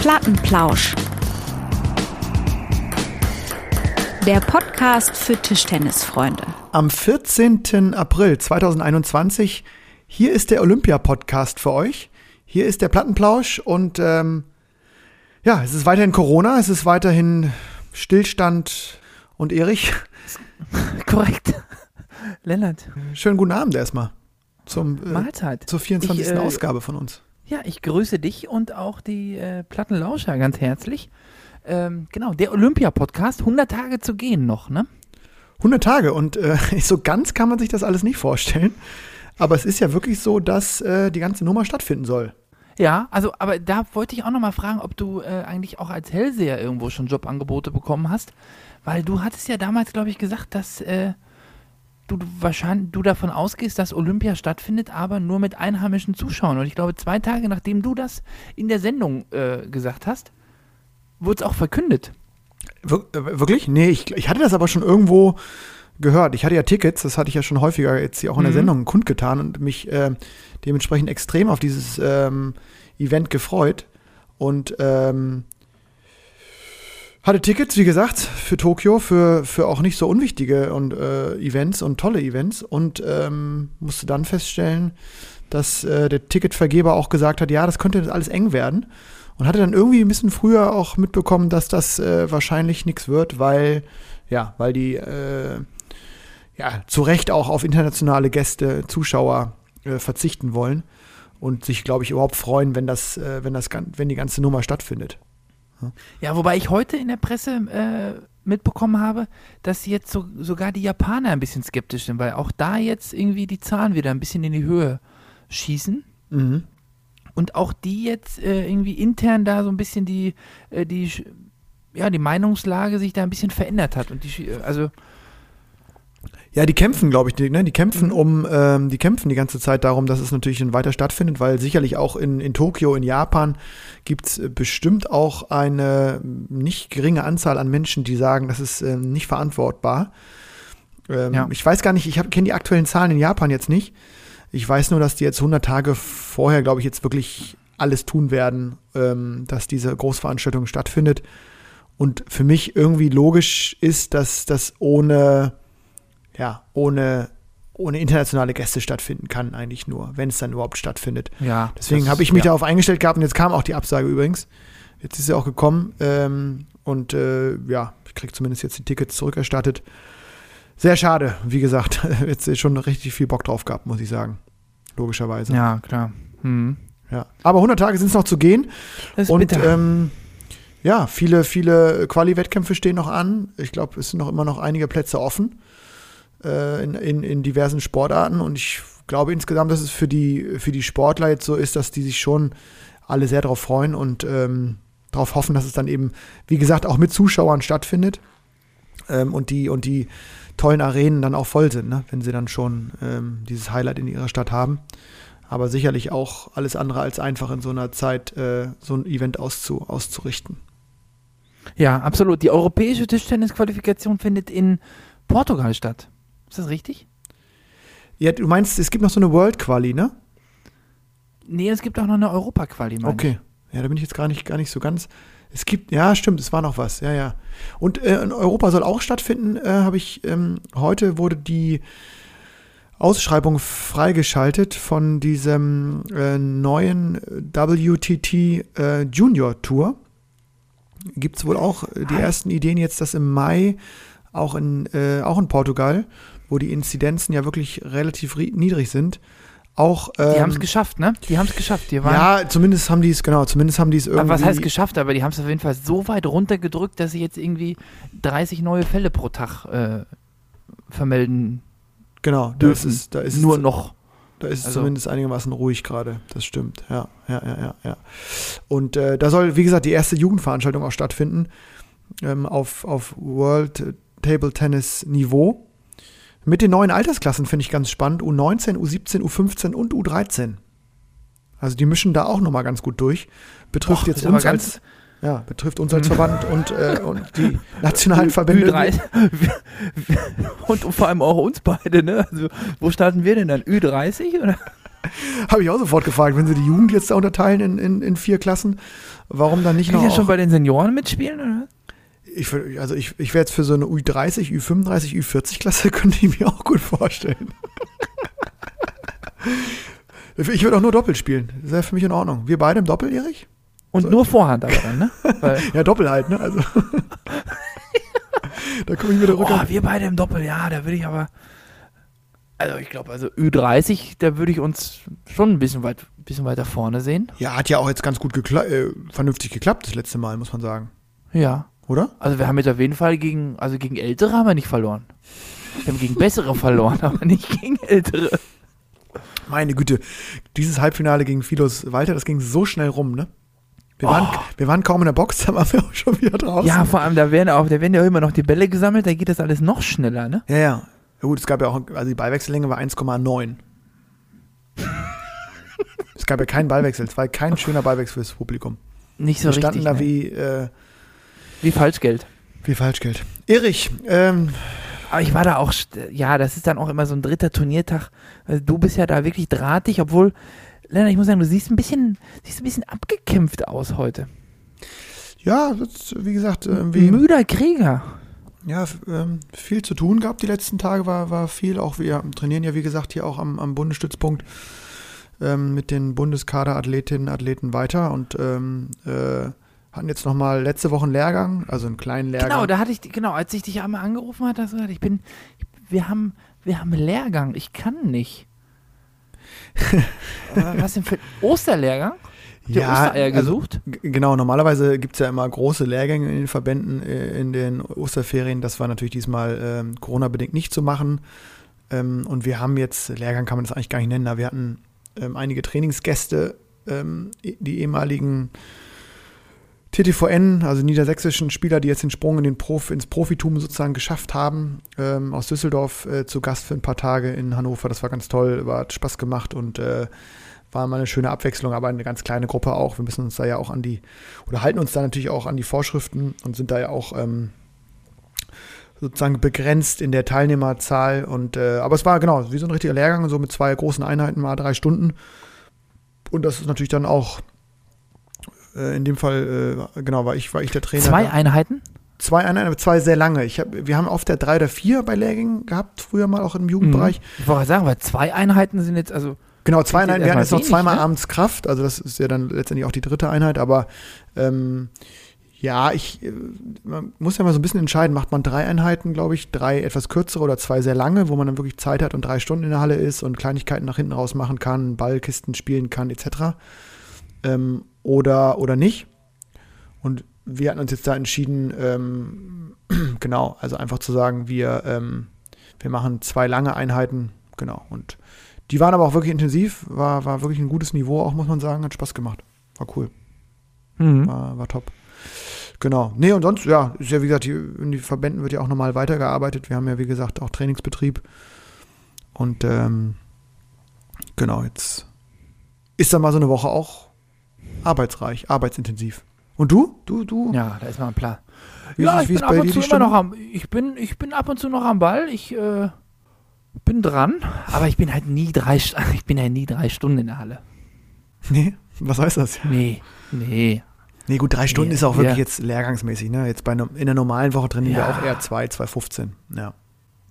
Plattenplausch. Der Podcast für Tischtennisfreunde. Am 14. April 2021, hier ist der Olympia-Podcast für euch. Hier ist der Plattenplausch und ähm, ja, es ist weiterhin Corona, es ist weiterhin Stillstand und Erich. Korrekt. Lennart. Schönen guten Abend erstmal. Zum, äh, Mahlzeit. Zur 24. Ich, äh, Ausgabe von uns. Ja, ich grüße dich und auch die äh, Plattenlauscher ganz herzlich. Ähm, genau, der Olympia-Podcast, 100 Tage zu gehen noch, ne? 100 Tage und äh, so ganz kann man sich das alles nicht vorstellen. Aber es ist ja wirklich so, dass äh, die ganze Nummer stattfinden soll. Ja, also, aber da wollte ich auch noch mal fragen, ob du äh, eigentlich auch als Hellseher irgendwo schon Jobangebote bekommen hast. Weil du hattest ja damals, glaube ich, gesagt, dass äh, du wahrscheinlich du davon ausgehst, dass Olympia stattfindet, aber nur mit einheimischen Zuschauern. Und ich glaube, zwei Tage nachdem du das in der Sendung äh, gesagt hast, wurde es auch verkündet. Wir äh, wirklich? Nee, ich, ich hatte das aber schon irgendwo gehört. Ich hatte ja Tickets, das hatte ich ja schon häufiger jetzt hier auch in der mhm. Sendung kundgetan und mich äh, dementsprechend extrem auf dieses ähm, Event gefreut. Und ähm, hatte Tickets, wie gesagt, für Tokio, für, für auch nicht so unwichtige und, äh, Events und tolle Events und ähm, musste dann feststellen, dass äh, der Ticketvergeber auch gesagt hat, ja, das könnte alles eng werden. Und hatte dann irgendwie ein bisschen früher auch mitbekommen, dass das äh, wahrscheinlich nichts wird, weil, ja, weil die äh, ja, zu Recht auch auf internationale Gäste, Zuschauer äh, verzichten wollen und sich, glaube ich, überhaupt freuen, wenn das, äh, wenn das, wenn die ganze Nummer stattfindet. Ja, wobei ich heute in der Presse äh, mitbekommen habe, dass jetzt so, sogar die Japaner ein bisschen skeptisch sind, weil auch da jetzt irgendwie die Zahlen wieder ein bisschen in die Höhe schießen. Mhm. Und auch die jetzt äh, irgendwie intern da so ein bisschen die, äh, die, ja, die Meinungslage sich da ein bisschen verändert hat. Und die, also ja, die kämpfen, glaube ich, die, ne? die kämpfen mhm. um, ähm, die kämpfen die ganze Zeit darum, dass es natürlich weiter stattfindet, weil sicherlich auch in, in Tokio, in Japan gibt es äh, bestimmt auch eine nicht geringe Anzahl an Menschen, die sagen, das ist ähm, nicht verantwortbar. Ähm, ja. Ich weiß gar nicht, ich kenne die aktuellen Zahlen in Japan jetzt nicht. Ich weiß nur, dass die jetzt 100 Tage vorher, glaube ich, jetzt wirklich alles tun werden, ähm, dass diese Großveranstaltung stattfindet. Und für mich irgendwie logisch ist, dass das ohne ja, ohne, ohne internationale Gäste stattfinden kann, eigentlich nur, wenn es dann überhaupt stattfindet. Ja. Deswegen habe ich mich ja. darauf eingestellt gehabt und jetzt kam auch die Absage übrigens. Jetzt ist sie auch gekommen ähm, und äh, ja, ich kriege zumindest jetzt die Tickets zurückerstattet. Sehr schade, wie gesagt, jetzt schon richtig viel Bock drauf gehabt, muss ich sagen. Logischerweise. Ja, klar. Mhm. Ja. Aber 100 Tage sind es noch zu gehen. Das ist und. Ähm, ja, viele, viele Quali-Wettkämpfe stehen noch an. Ich glaube, es sind noch immer noch einige Plätze offen äh, in, in, in diversen Sportarten. Und ich glaube insgesamt, dass es für die, für die Sportler jetzt so ist, dass die sich schon alle sehr darauf freuen und ähm, darauf hoffen, dass es dann eben, wie gesagt, auch mit Zuschauern stattfindet ähm, und, die, und die tollen Arenen dann auch voll sind, ne? wenn sie dann schon ähm, dieses Highlight in ihrer Stadt haben. Aber sicherlich auch alles andere als einfach in so einer Zeit äh, so ein Event auszu, auszurichten. Ja, absolut. Die europäische Tischtennisqualifikation findet in Portugal statt. Ist das richtig? Ja, du meinst, es gibt noch so eine World Quali, ne? Nee, es gibt auch noch eine Europa Quali, Okay. Ich. Ja, da bin ich jetzt gar nicht, gar nicht so ganz. Es gibt, ja, stimmt, es war noch was, ja, ja. Und äh, in Europa soll auch stattfinden, äh, habe ich, ähm, heute wurde die Ausschreibung freigeschaltet von diesem äh, neuen WTT äh, Junior Tour. Gibt es wohl auch die ersten Ideen jetzt, dass im Mai auch in, äh, auch in Portugal wo die Inzidenzen ja wirklich relativ niedrig sind, auch. Ähm, die haben es geschafft, ne? Die haben es geschafft. Die waren, ja, zumindest haben die es, genau, zumindest haben die es irgendwie. Aber was heißt geschafft? Aber die haben es auf jeden Fall so weit runtergedrückt, dass sie jetzt irgendwie 30 neue Fälle pro Tag äh, vermelden. Genau, da ist da ist nur es, noch. Da ist es also, zumindest einigermaßen ruhig gerade. Das stimmt. Ja, ja, ja, ja, ja. Und äh, da soll, wie gesagt, die erste Jugendveranstaltung auch stattfinden ähm, auf, auf World Table Tennis Niveau. Mit den neuen Altersklassen finde ich ganz spannend. U19, U17, U15 und U13. Also die mischen da auch nochmal ganz gut durch. Betrifft Och, jetzt uns als, ja, betrifft uns als Verband und, äh, und die nationalen Verbände. Ü3. Und vor allem auch uns beide, ne? Also, wo starten wir denn dann? Ü30 oder? Habe ich auch sofort gefragt, wenn sie die Jugend jetzt da unterteilen in, in, in vier Klassen, warum dann nicht Kann noch. ich ja schon bei den Senioren mitspielen, oder? Ich, also ich, ich wäre jetzt für so eine U30, U35, U40-Klasse, könnte ich mir auch gut vorstellen. ich würde auch nur Doppel spielen. Das wäre für mich in Ordnung. Wir beide im Doppel, Erich? Und nur Vorhand aber dann, ne? Ja, Doppel halt, ne? Also. da komme ich mit der Rückhand. oh, wir beide im Doppel, ja, da würde ich aber. Also ich glaube, also Ü30, da würde ich uns schon ein bisschen, weit, bisschen weiter vorne sehen. Ja, hat ja auch jetzt ganz gut gekla äh, vernünftig geklappt, das letzte Mal, muss man sagen. Ja. Oder? Also wir haben jetzt auf jeden Fall gegen, also gegen Ältere haben wir nicht verloren. Wir haben gegen Bessere verloren, aber nicht gegen Ältere. Meine Güte, dieses Halbfinale gegen Philos Walter, das ging so schnell rum, ne? Wir, waren, Oh. wir waren kaum in der Box, da waren wir auch schon wieder draußen. Ja, vor allem, da werden, auch, da werden ja immer noch die Bälle gesammelt, da geht das alles noch schneller, ne? Ja, ja. Ja gut, es gab ja auch, also die Ballwechsellänge war 1,9. es gab ja keinen Ballwechsel, es war kein schöner Ballwechsel fürs Publikum. Nicht so Wir standen richtig. da ne? wie, äh, wie Falschgeld. wie Falschgeld. Erich, ähm, Aber ich war da auch, st- ja, das ist dann auch immer so ein dritter Turniertag. Also du bist ja da wirklich drahtig, obwohl, Lennart, ich muss sagen, du siehst ein bisschen, siehst ein bisschen abgekämpft aus heute. ja, das, wie gesagt, Ein irgendwie, müder Krieger. ja, ähm, viel zu tun gehabt die letzten Tage, war, war viel. Auch wir trainieren ja, wie gesagt, hier auch am, am Bundesstützpunkt ähm, mit den Bundeskaderathletinnen Athleten weiter und ähm, äh, hatten jetzt nochmal letzte Woche einen Lehrgang, also einen kleinen Lehrgang. Genau, da hatte ich, genau, als ich dich einmal angerufen hatte, hast du gesagt, ich bin, wir haben, wir haben Lehrgang, ich kann nicht. Was denn für ein Osterlehrgang? Der Ostereier also, gesucht? G- Genau, normalerweise gibt es ja immer große Lehrgänge in den Verbänden äh, in den Osterferien. Das war natürlich diesmal ähm, Corona-bedingt nicht zu machen. Ähm, und wir haben jetzt, Lehrgang kann man das eigentlich gar nicht nennen, aber wir hatten ähm, einige Trainingsgäste, ähm, die ehemaligen TTVN, also niedersächsischen Spieler, die jetzt den Sprung in den Prof, ins Profitum sozusagen geschafft haben, ähm, aus Düsseldorf äh, zu Gast für ein paar Tage in Hannover. Das war ganz toll, war, hat Spaß gemacht und äh, war mal eine schöne Abwechslung, aber eine ganz kleine Gruppe auch. Wir müssen uns da ja auch an die, oder halten uns da natürlich auch an die Vorschriften und sind da ja auch ähm, sozusagen begrenzt in der Teilnehmerzahl. Und äh, aber es war genau wie so ein richtiger Lehrgang, so mit zwei großen Einheiten mal drei Stunden. Und das ist natürlich dann auch äh, in dem Fall, äh, genau, war ich, war ich der Trainer. Zwei. Einheiten? Zwei Einheiten, aber zwei sehr lange. Ich hab, wir haben oft der drei oder vier bei Lehrgängen gehabt, früher mal auch im Jugendbereich. Ich wollte sagen, weil zwei Einheiten sind jetzt, also Genau, zwei Einheiten. Wir hatten jetzt noch zweimal ne? abends Kraft, also das ist ja dann letztendlich auch die dritte Einheit, aber ähm, ja, ich äh, man muss ja mal so ein bisschen entscheiden, macht man drei Einheiten, glaube ich, drei etwas kürzere oder zwei sehr lange, wo man dann wirklich Zeit hat und drei Stunden in der Halle ist und Kleinigkeiten nach hinten raus machen kann, Ballkisten spielen kann, etc. Ähm, oder, oder nicht. Und wir hatten uns jetzt da entschieden, ähm, genau, also einfach zu sagen, wir, ähm, wir machen zwei lange Einheiten, genau, und die waren aber auch wirklich intensiv, war, war wirklich ein gutes Niveau, auch muss man sagen, hat Spaß gemacht. War cool, mhm. war, war top. Genau. Nee, und sonst, ja, ist ja wie gesagt, die, in die Verbänden wird ja auch normal weitergearbeitet. Wir haben ja, wie gesagt, auch Trainingsbetrieb. Und ähm, genau, jetzt ist dann mal so eine Woche auch arbeitsreich, arbeitsintensiv. Und du? Du, du? ja, da ist mal ein Plan. Wie ja, ist ich wie bin ist ab und zu immer noch am, ich bin, ich bin ab und zu noch am Ball, ich äh, bin dran, aber ich bin halt nie drei, ich bin ja nie drei Stunden in der Halle. Nee, was heißt das? Nee, nee. Nee, gut, drei Stunden Nee, ist auch wir- wirklich jetzt lehrgangsmäßig, ne? Jetzt bei einer, in der normalen Woche trainieren wir Ja. auch eher zwei, 2,15. Ja.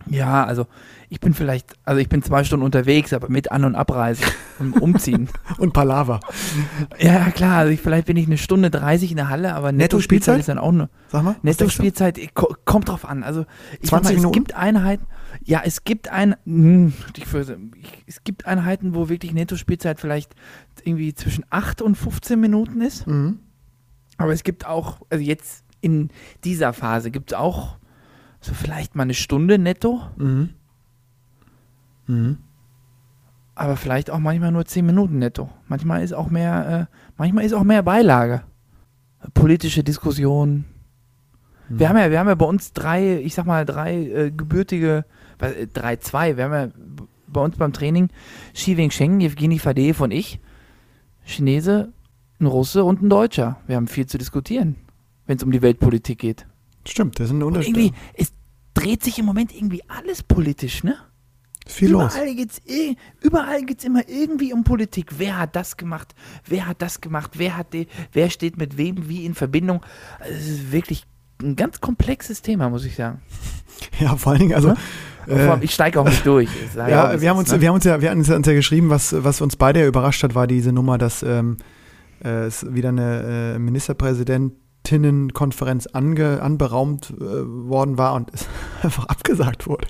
Ja, also ich bin vielleicht, also ich bin zwei Stunden unterwegs, aber mit An- und Abreise und Umziehen. Und Palava. ja, ja, klar, also ich, vielleicht bin ich eine Stunde 30 in der Halle, aber Netto-Spielzeit? Netto-Spielzeit ist dann auch eine. Sag mal. Netto-Spielzeit ko- kommt drauf an. Also ich 20 sag mal, es gibt Einheiten, ja, es gibt ein, hm, ich, es gibt Einheiten, wo wirklich Netto-Spielzeit vielleicht irgendwie zwischen 8 und 15 Minuten ist. Mhm. Aber es gibt auch, also jetzt in dieser Phase gibt es auch so vielleicht mal eine Stunde netto, Mhm. Mhm. aber vielleicht auch manchmal nur 10 Minuten netto. Manchmal ist auch mehr, äh, manchmal ist auch mehr Beilage. Politische Diskussion. Mhm. Wir haben ja, wir haben ja bei uns drei, ich sag mal, drei äh, gebürtige, äh, drei, zwei, wir haben ja bei uns beim Training Xi Wensheng, Evgeny Fadeev und ich, Chinese, ein Russe und ein Deutscher. Wir haben viel zu diskutieren, wenn es um die Weltpolitik geht. Stimmt, das ist ein Und Unterschied. irgendwie, es dreht sich im Moment irgendwie alles politisch, ne? Viel los. überall geht's eh, überall geht's immer irgendwie um Politik. Wer hat das gemacht? Wer hat das gemacht? Wer hat die, wer steht mit wem wie in Verbindung? Also, Es ist wirklich ein ganz komplexes Thema, muss ich sagen. Ja, vor allen Dingen, also. Vor allem, ich steige auch nicht durch. Ja, auch, wir haben uns, ne? wir haben uns ja, wir hatten uns ja geschrieben, was, was uns beide ja überrascht hat, war diese Nummer, dass ähm, äh, es wieder eine äh, Ministerpräsidentinnenkonferenz ange, anberaumt äh, worden war und es einfach abgesagt wurde.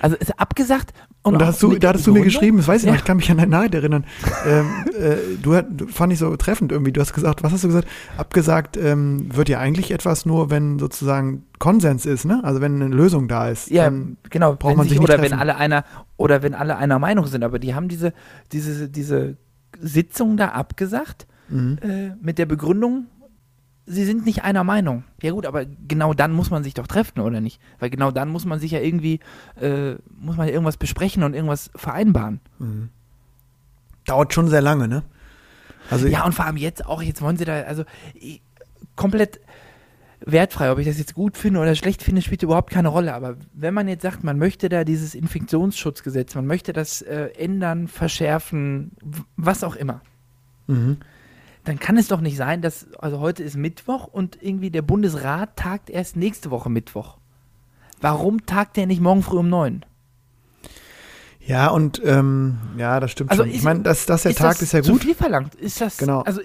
Also ist abgesagt und, Und da hast du, da hattest du mir geschrieben, das weiß ich noch, Ja. ich kann mich an deine Nachricht erinnern. ähm, äh, du, hat- fand ich so treffend irgendwie. Du hast gesagt, was hast du gesagt? Abgesagt ähm, wird ja eigentlich etwas nur, wenn sozusagen Konsens ist, ne? Also wenn eine Lösung da ist. Ja, genau. braucht man sich nicht oder treffen. wenn alle einer oder wenn alle einer Meinung sind, aber die haben diese diese diese Sitzung da abgesagt Mhm. äh, mit der Begründung, sie sind nicht einer Meinung. Ja gut, aber genau dann muss man sich doch treffen oder nicht? Weil genau dann muss man sich ja irgendwie äh, muss man ja irgendwas besprechen und irgendwas vereinbaren. Dauert schon sehr lange, ne? Also Ja, und vor allem jetzt auch, jetzt wollen sie da, also i- komplett wertfrei, ob ich das jetzt gut finde oder schlecht finde, spielt überhaupt keine Rolle. Aber wenn man jetzt sagt, man möchte da dieses Infektionsschutzgesetz, man möchte das äh, ändern, verschärfen, was auch immer, Mhm. Dann kann es doch nicht sein, dass, also heute ist Mittwoch und irgendwie der Bundesrat tagt erst nächste Woche Mittwoch. Warum tagt der nicht morgen früh um neun? Ja, und ähm, ja, das stimmt Also schon. Ich ist- meine, dass, dass der ist Tag das ist ja zu gut. viel verlangt? Ist das, Genau. also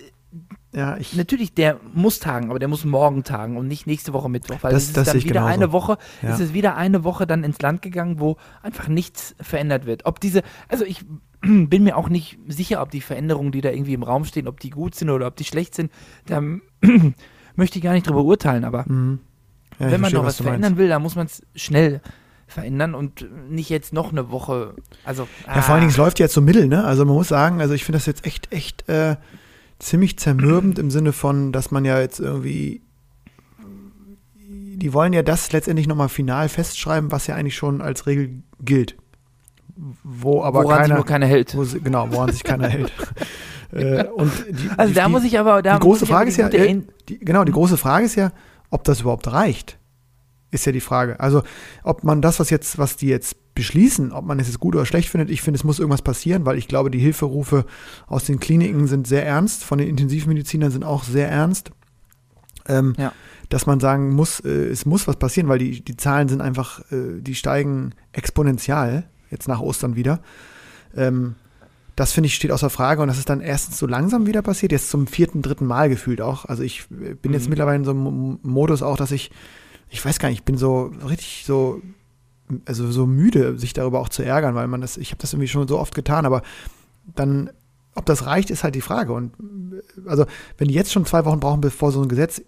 Ja, ich, Natürlich, der muss tagen, aber der muss morgen tagen und nicht nächste Woche Mittwoch, weil Das- es ist das dann ich wieder genauso. eine Woche, Ja. es ist wieder eine Woche dann ins Land gegangen, wo einfach nichts verändert wird. Ob diese, also ich bin mir auch nicht sicher, ob die Veränderungen, die da irgendwie im Raum stehen, ob die gut sind oder ob die schlecht sind. Da möchte ich gar nicht drüber urteilen, aber mhm. ja, wenn man verstehe, noch was meinst. verändern will, dann muss man es schnell verändern und nicht jetzt noch eine Woche. Also Ja, vor allen Dingen, es läuft jetzt so mittel, ne? Also man muss sagen, also ich finde das jetzt echt, echt äh, ziemlich zermürbend im Sinne von, dass man ja jetzt irgendwie, die wollen ja das letztendlich nochmal final festschreiben, was ja eigentlich schon als Regel gilt. Wo aber woran sich keiner, nur keiner hält. wo genau, woran sich keiner hält. Äh, und die, Also die, da muss ich aber, da die große Frage ist ja, äh, die, genau, die große Frage ist ja, ob das überhaupt reicht. Ist ja die Frage. Also, ob man das, was jetzt, was die jetzt beschließen, ob man es jetzt gut oder schlecht findet, ich finde, es muss irgendwas passieren, weil ich glaube, die Hilferufe aus den Kliniken sind sehr ernst, von den Intensivmedizinern sind auch sehr ernst. Ähm, Ja. Dass man sagen muss, äh, es muss was passieren, weil die, die Zahlen sind einfach, äh, die steigen exponentiell, jetzt nach Ostern wieder. Ähm, das finde ich steht außer Frage und das ist dann erstens so langsam wieder passiert, jetzt zum vierten, dritten Mal gefühlt auch. Also ich äh, bin jetzt Mhm. mittlerweile in so einem Mo- Modus auch, dass ich, ich weiß gar nicht, ich bin so richtig so, also so müde, sich darüber auch zu ärgern, weil man das, ich habe das irgendwie schon so oft getan, aber dann, ob das reicht, ist halt die Frage. Und äh, also, wenn die jetzt schon zwei Wochen brauchen, bevor so ein Gesetz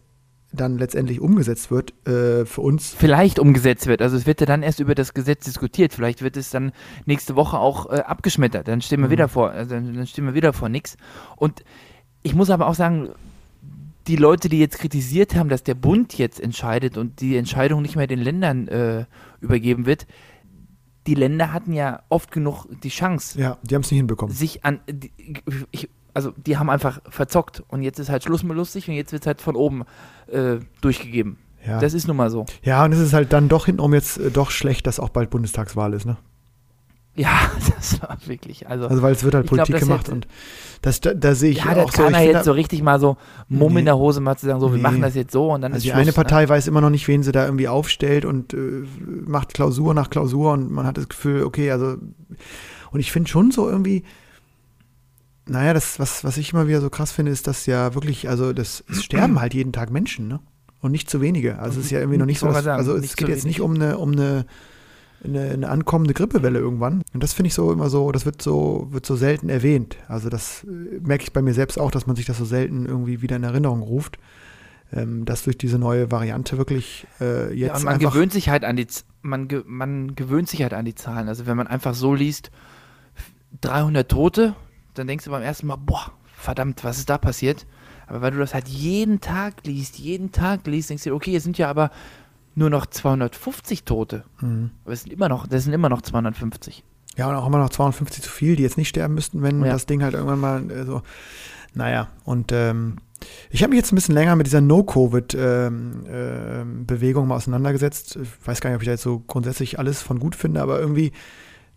dann letztendlich umgesetzt wird, äh, für uns, vielleicht umgesetzt wird. Also es wird ja dann erst über das Gesetz diskutiert. Vielleicht wird es dann nächste Woche auch äh, abgeschmettert. Dann stehen wir Mhm. wieder vor, also dann stehen wir wieder vor nichts. Und ich muss aber auch sagen, die Leute, die jetzt kritisiert haben, dass der Bund jetzt entscheidet und die Entscheidung nicht mehr den Ländern äh, übergeben wird, die Länder hatten ja oft genug die Chance, ja, die haben es nicht hinbekommen. sich an, die, ich, also die haben einfach verzockt und jetzt ist halt Schluss mit lustig und jetzt wird es halt von oben äh, durchgegeben. Ja. Das ist nun mal so. ja, und es ist halt dann doch hintenrum jetzt äh, doch schlecht, dass auch bald Bundestagswahl ist, ne? Ja, das war wirklich, also, Also, weil es wird halt glaub, Politik das gemacht hätte- und das, da, da sehe ich ja, auch so. kann er jetzt so richtig mal so Mumm Nee. in der Hose mal zu sagen, so, wir Nee. machen das jetzt so und dann Also ist die Schluss, eine ne? Partei weiß immer noch nicht, wen sie da irgendwie aufstellt und äh, macht Klausur nach Klausur und man hat das Gefühl, okay, also und ich finde schon so irgendwie, naja, das, was, was ich immer wieder so krass finde, ist, dass ja wirklich, also das, es sterben halt jeden Tag Menschen, ne? Und nicht zu wenige. Also es ist ja irgendwie noch nicht Ich so, dass, also es geht jetzt nicht um eine, um eine, eine, eine ankommende Grippewelle irgendwann. Und das finde ich so immer so, das wird so, wird so selten erwähnt. Also das äh, merke ich bei mir selbst auch, dass man sich das so selten irgendwie wieder in Erinnerung ruft. Ähm, dass durch diese neue Variante wirklich äh, jetzt ja, man gewöhnt sich halt an die man, ge man gewöhnt sich halt an die Zahlen. Also wenn man einfach so liest 300 Tote, dann denkst du beim ersten Mal, boah, verdammt, was ist da passiert? Aber weil du das halt jeden Tag liest, jeden Tag liest, denkst du dir, okay, es sind ja aber nur noch 250 Tote. Mhm. Aber es sind immer noch, das sind immer noch 250. Ja, und auch immer noch 250 zu viel, die jetzt nicht sterben müssten, wenn Ja. das Ding halt irgendwann mal äh, so. Naja, und ähm, ich habe mich jetzt ein bisschen länger mit dieser No-Covid-Bewegung mal auseinandergesetzt. Ich weiß gar nicht, ob ich da jetzt so grundsätzlich alles von gut finde, aber irgendwie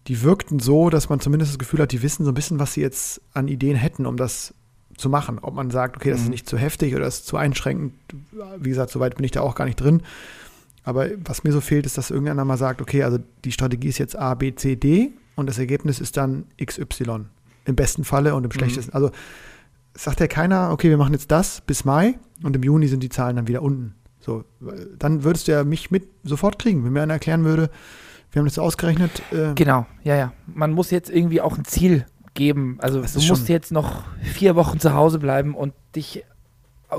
die wirkten so, dass man zumindest das Gefühl hat, die wissen so ein bisschen, was sie jetzt an Ideen hätten, um das zu machen. Ob man sagt, okay, das ist Mhm. nicht zu heftig oder das ist zu einschränkend. Wie gesagt, so weit bin ich da auch gar nicht drin. Aber was mir so fehlt, ist, dass irgendeiner mal sagt, okay, also die Strategie ist jetzt A, B, C, D und das Ergebnis ist dann XY. Im besten Falle und im schlechtesten. Also sagt ja keiner, okay, wir machen jetzt das bis Mai und im Juni sind die Zahlen dann wieder unten. So, dann würdest du ja mich mit sofort kriegen, wenn mir einer erklären würde, wir haben das ausgerechnet. Äh, Genau, ja, ja. Man muss jetzt irgendwie auch ein Ziel geben. Also du musst jetzt noch vier Wochen zu Hause bleiben und dich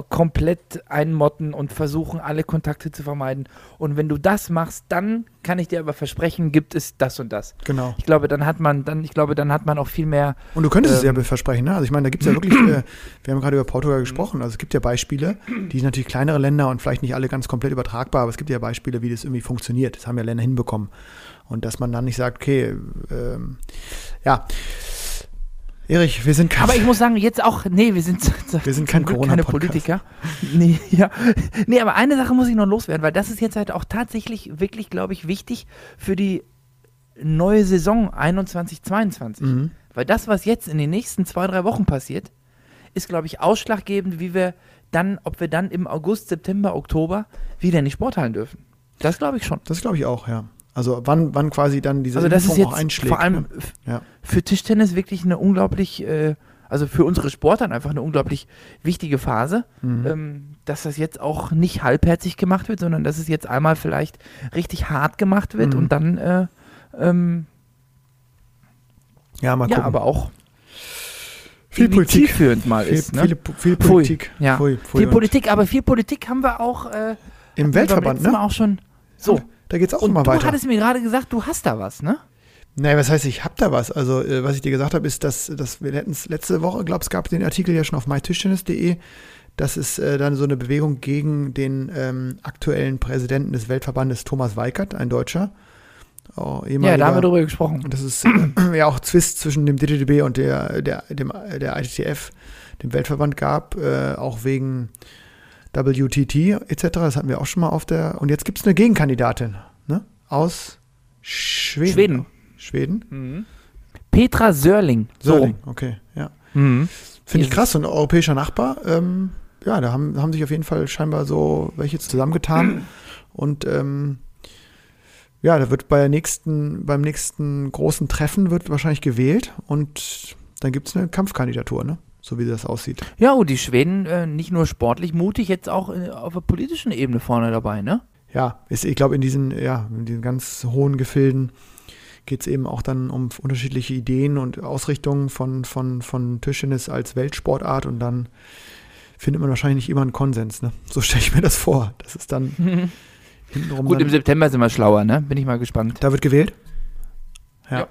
komplett einmotten und versuchen, alle Kontakte zu vermeiden. Und wenn du das machst, dann kann ich dir aber versprechen, gibt es das und das. genau. Ich glaube, dann hat man, dann, ich glaube, dann hat man auch viel mehr. Und du könntest es Ähm, ja versprechen, ne? Also ich meine, da gibt es ja wirklich, äh, wir haben gerade über Portugal gesprochen, also es gibt ja Beispiele, die sind natürlich kleinere Länder und vielleicht nicht alle ganz komplett übertragbar, aber es gibt ja Beispiele, wie das irgendwie funktioniert. Das haben ja Länder hinbekommen. Und dass man dann nicht sagt, okay, ähm, ja, Erich, wir sind kein, Aber ich muss sagen, jetzt auch, nee, wir sind, Wir sind kein Glück keine. Politiker. Nee, ja. nee, aber eine Sache muss ich noch loswerden, weil das ist jetzt halt auch tatsächlich wirklich, glaube ich, wichtig für die neue Saison 21, 22. Mhm. Weil das, was jetzt in den nächsten zwei, drei Wochen passiert, ist, glaube ich, ausschlaggebend, wie wir dann, ob wir dann im August, September, Oktober wieder in die Sporthallen dürfen. Das glaube ich schon. Das glaube ich auch, ja. Also wann, wann quasi dann diese Also das ist Impfung auch jetzt einschlägt. vor allem ne? Ja. für Tischtennis wirklich eine unglaublich, äh, also für unsere Sportler einfach eine unglaublich wichtige Phase, Mhm. ähm, dass das jetzt auch nicht halbherzig gemacht wird, sondern dass es jetzt einmal vielleicht richtig hart gemacht wird Mhm. und dann äh, ähm, ja, mal ja, gucken. aber auch viel Politik. zielführend mal Viel, ist. Ne? viel, viel Pfui. Politik. Ja. Pfui, pfui. viel Politik, aber viel Politik haben wir auch äh, Im wir beim Weltverband, ne? Mal auch schon. So, Da geht es auch und du weiter. hattest mir gerade gesagt, du hast da was, ne? Naja, was heißt, ich hab da was. Also, äh, was ich dir gesagt habe, ist, dass, dass wir hätten es letzte Woche, glaube es gab den Artikel ja schon auf mytischtennis.de, dass es äh, dann so eine Bewegung gegen den ähm, aktuellen Präsidenten des Weltverbandes, Thomas Weikert, ein Deutscher. Oh, Ja, da haben wir drüber gesprochen. Und das ist äh, ja auch Zwist zwischen dem DTDB und der, der, dem, der ITTF, dem Weltverband gab, äh, auch wegen WTT etc. Das hatten wir auch schon mal auf der. Und jetzt gibt es eine Gegenkandidatin, ne? Aus Schweden. Schweden. Schweden? Petra Sörling. So. Sörling, okay, ja. Mhm. Finde ich krass, so ein europäischer Nachbar. Ähm, ja, da haben, haben sich auf jeden Fall scheinbar so welche zusammengetan. Und ähm, ja, da wird bei der nächsten, beim nächsten großen Treffen wird wahrscheinlich gewählt und dann gibt es eine Kampfkandidatur, ne? So wie das aussieht. Ja, und die Schweden äh, nicht nur sportlich mutig, jetzt auch äh, auf der politischen Ebene vorne dabei, ne? Ja, ist, ich glaube, in diesen, ja, in diesen ganz hohen Gefilden geht es eben auch dann um unterschiedliche Ideen und Ausrichtungen von, von, von Tischtennis als Weltsportart und dann findet man wahrscheinlich nicht immer einen Konsens. Ne? So stelle ich mir das vor. Das ist dann hintenrum. Gut, dann, im September sind wir schlauer, ne? Bin ich mal gespannt. da wird gewählt? Ja.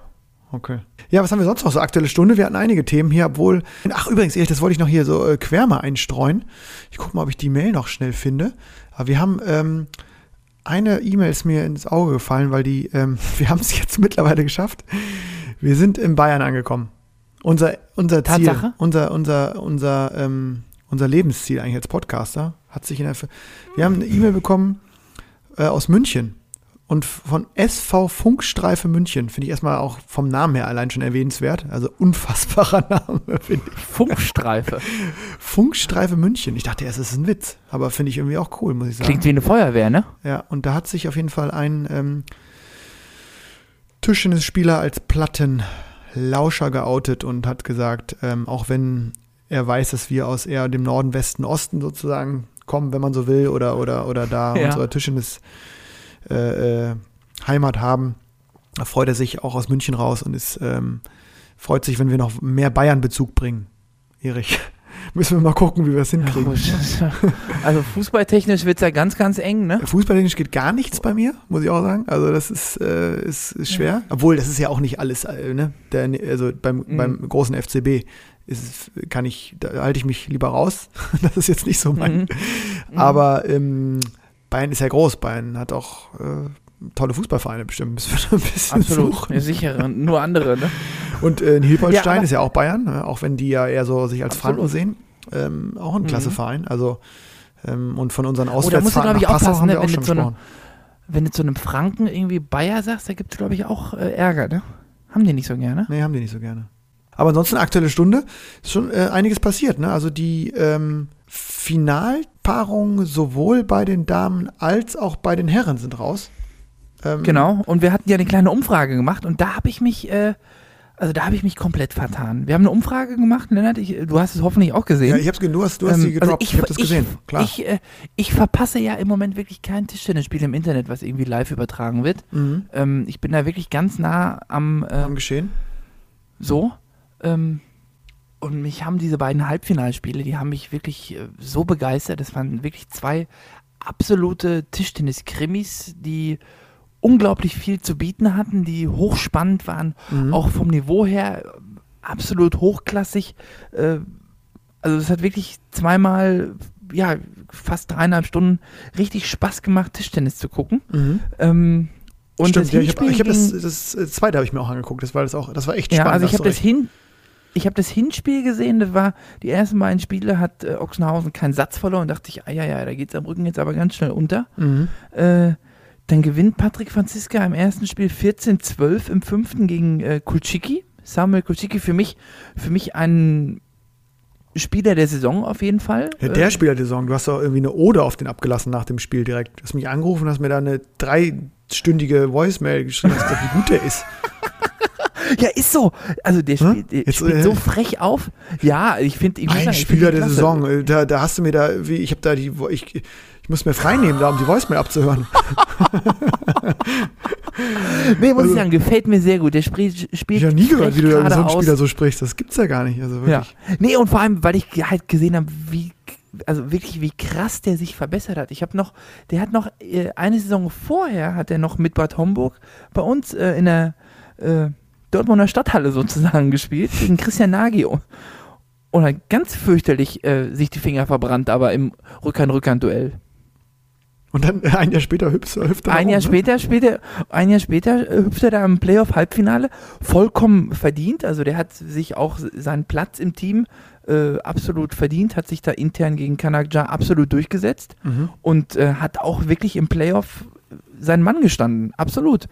Okay. Ja, was haben wir sonst noch so? Aktuelle Stunde. Wir hatten einige Themen hier, obwohl. Ach, übrigens, Erich, das wollte ich noch hier so äh, quer mal einstreuen. Ich gucke mal, ob ich die Mail noch schnell finde. Aber wir haben ähm, eine E-Mail ist mir ins Auge gefallen, weil die, ähm, wir haben es jetzt mittlerweile geschafft. Wir sind in Bayern angekommen. Unser, unser Ziel, Tatsache? unser, unser, unser, ähm, unser Lebensziel eigentlich als Podcaster hat sich in der. Wir haben eine E-Mail bekommen äh, aus München und von SV Funkstreife München. Finde ich erstmal auch vom Namen her allein schon erwähnenswert. Also unfassbarer Name, finde ich. Funkstreife. Funkstreife München. Ich dachte erst, es ist ein Witz, aber finde ich irgendwie auch cool, muss ich sagen. Klingt wie eine Feuerwehr, ne? Ja, und da hat sich auf jeden Fall ein ähm, Tischtennisspieler als Plattenlauscher geoutet und hat gesagt, ähm, auch wenn er weiß, dass wir aus eher dem Norden, Westen, Osten sozusagen kommen, wenn man so will, oder, oder, oder da Ja. unsere Tischtennis äh, äh, Heimat haben, da freut er sich auch aus München raus und ist, ähm, freut sich, wenn wir noch mehr Bayern-Bezug bringen. Erich, müssen wir mal gucken, wie wir es hinkriegen. Also fußballtechnisch wird es ja ganz, ganz eng, ne? Fußballtechnisch geht gar nichts bei mir, muss ich auch sagen. Also das ist, äh, ist, ist schwer. Obwohl, das ist ja auch nicht alles, äh, ne? Der, also beim, Mhm. beim großen FCB ist, kann ich, da halte ich mich lieber raus. das ist jetzt nicht so mein. Mhm. Aber ähm, Bayern ist ja groß. Bayern hat auch äh, tolle Fußballvereine bestimmt. Müssen wir ein bisschen Absolut. suchen. Ja, sicher. Nur andere, ne? Und äh, in Hilpoltstein Ja, ist ja auch Bayern, ne? auch wenn die ja eher so sich als. Franken sehen. Ähm, auch ein Mhm. klasse Verein. Also ähm, und von unseren du, Auswärtsfahrten ich, nach Passau haben ne, wir auch wenn du schon so gesprochen. Wenn du zu einem Franken irgendwie Bayer sagst, da gibt es, glaube ich, auch äh, Ärger, ne? Haben die nicht so gerne? Nee, haben die nicht so gerne. Aber ansonsten aktuelle Stunde ist schon äh, einiges passiert. Ne? Also die ähm, Finalpaarungen sowohl bei den Damen als auch bei den Herren sind raus. Ähm, Genau. Und wir hatten ja eine kleine Umfrage gemacht und da habe ich mich, äh, also da habe ich mich komplett vertan. Wir haben eine Umfrage gemacht, Lennart, ich, du hast es hoffentlich auch gesehen. Ja, ich hab's ge- du hast, du hast Ähm, sie gedroppt. also ich, habe das gesehen. Klar. Ich, äh, ich verpasse ja im Moment wirklich kein Tischtennisspiel im Internet, was irgendwie live übertragen wird. mhm. Ähm, ich bin da wirklich ganz nah am äh, Am Geschehen. so. Ähm, und mich haben diese beiden Halbfinalspiele, die haben mich wirklich äh, so begeistert. Das waren wirklich zwei absolute Tischtennis-Krimis, die unglaublich viel zu bieten hatten, die hochspannend waren, Mhm. auch vom Niveau her äh, absolut hochklassig. Äh, also es hat wirklich zweimal, ja, fast dreieinhalb Stunden richtig Spaß gemacht, Tischtennis zu gucken. Mhm. Ähm, und Stimmt, das ja, ich habe hab das, das zweite habe ich mir auch angeguckt. Das war das auch, das war echt ja, spannend. also ich habe das hin, ich habe das Hinspiel gesehen. Das war die ersten beiden Spiele hat äh, Ochsenhausen keinen Satz verloren. Dachte ich, ah ja ja, da geht's am Rücken jetzt aber ganz schnell unter. Mhm. Äh, dann gewinnt Patrick Franziska im ersten Spiel 14-12 im fünften gegen äh, Kulczycki. Samuel Kulczycki für mich, für mich ein Spieler der Saison auf jeden Fall. Ja, Äh, der Spieler der Saison, du hast doch irgendwie eine Ode auf den abgelassen nach dem Spiel direkt. Du hast mich angerufen und hast mir da eine dreistündige Voicemail geschrieben, dass wie gut der ist. ja, ist so. Also der Hä? spielt, Jetzt, spielt äh, so frech auf. Ja, ich finde, ich muss Ein Spieler ihn der klasse. Saison. äh, Da, da hast du mir da, wie, ich habe da die, ich, ich muss mir frei nehmen, da um die Voicemail abzuhören. Nee, muss Also- ich sagen, gefällt mir sehr gut. Der spielt, spielt Ich habe nie gehört, wie du mit so geradeaus. Spieler so sprichst. Das gibt's ja gar nicht. Also Ja. wirklich. Nee, und vor allem, weil ich halt gesehen habe, wie, also wirklich, wie krass der sich verbessert hat. Ich habe noch, der hat noch, äh, eine Saison vorher hat er noch mit Bad Homburg bei uns äh, in der äh, Dortmunder Stadthalle sozusagen gespielt, gegen Christian Nagio. Und hat ganz fürchterlich äh, sich die Finger verbrannt, aber im Rückhand-Rückhand-Duell. Und dann äh, ein Jahr später hüpft, hüpft er Ein rum, Jahr ne? später, später, ein Jahr später äh, hüpft er da im Playoff-Halbfinale, vollkommen verdient. Also der hat sich auch seinen Platz im Team äh, absolut verdient, hat sich da intern gegen Kanakja absolut durchgesetzt Mhm. und äh, hat auch wirklich im Playoff seinen Mann gestanden. Absolut.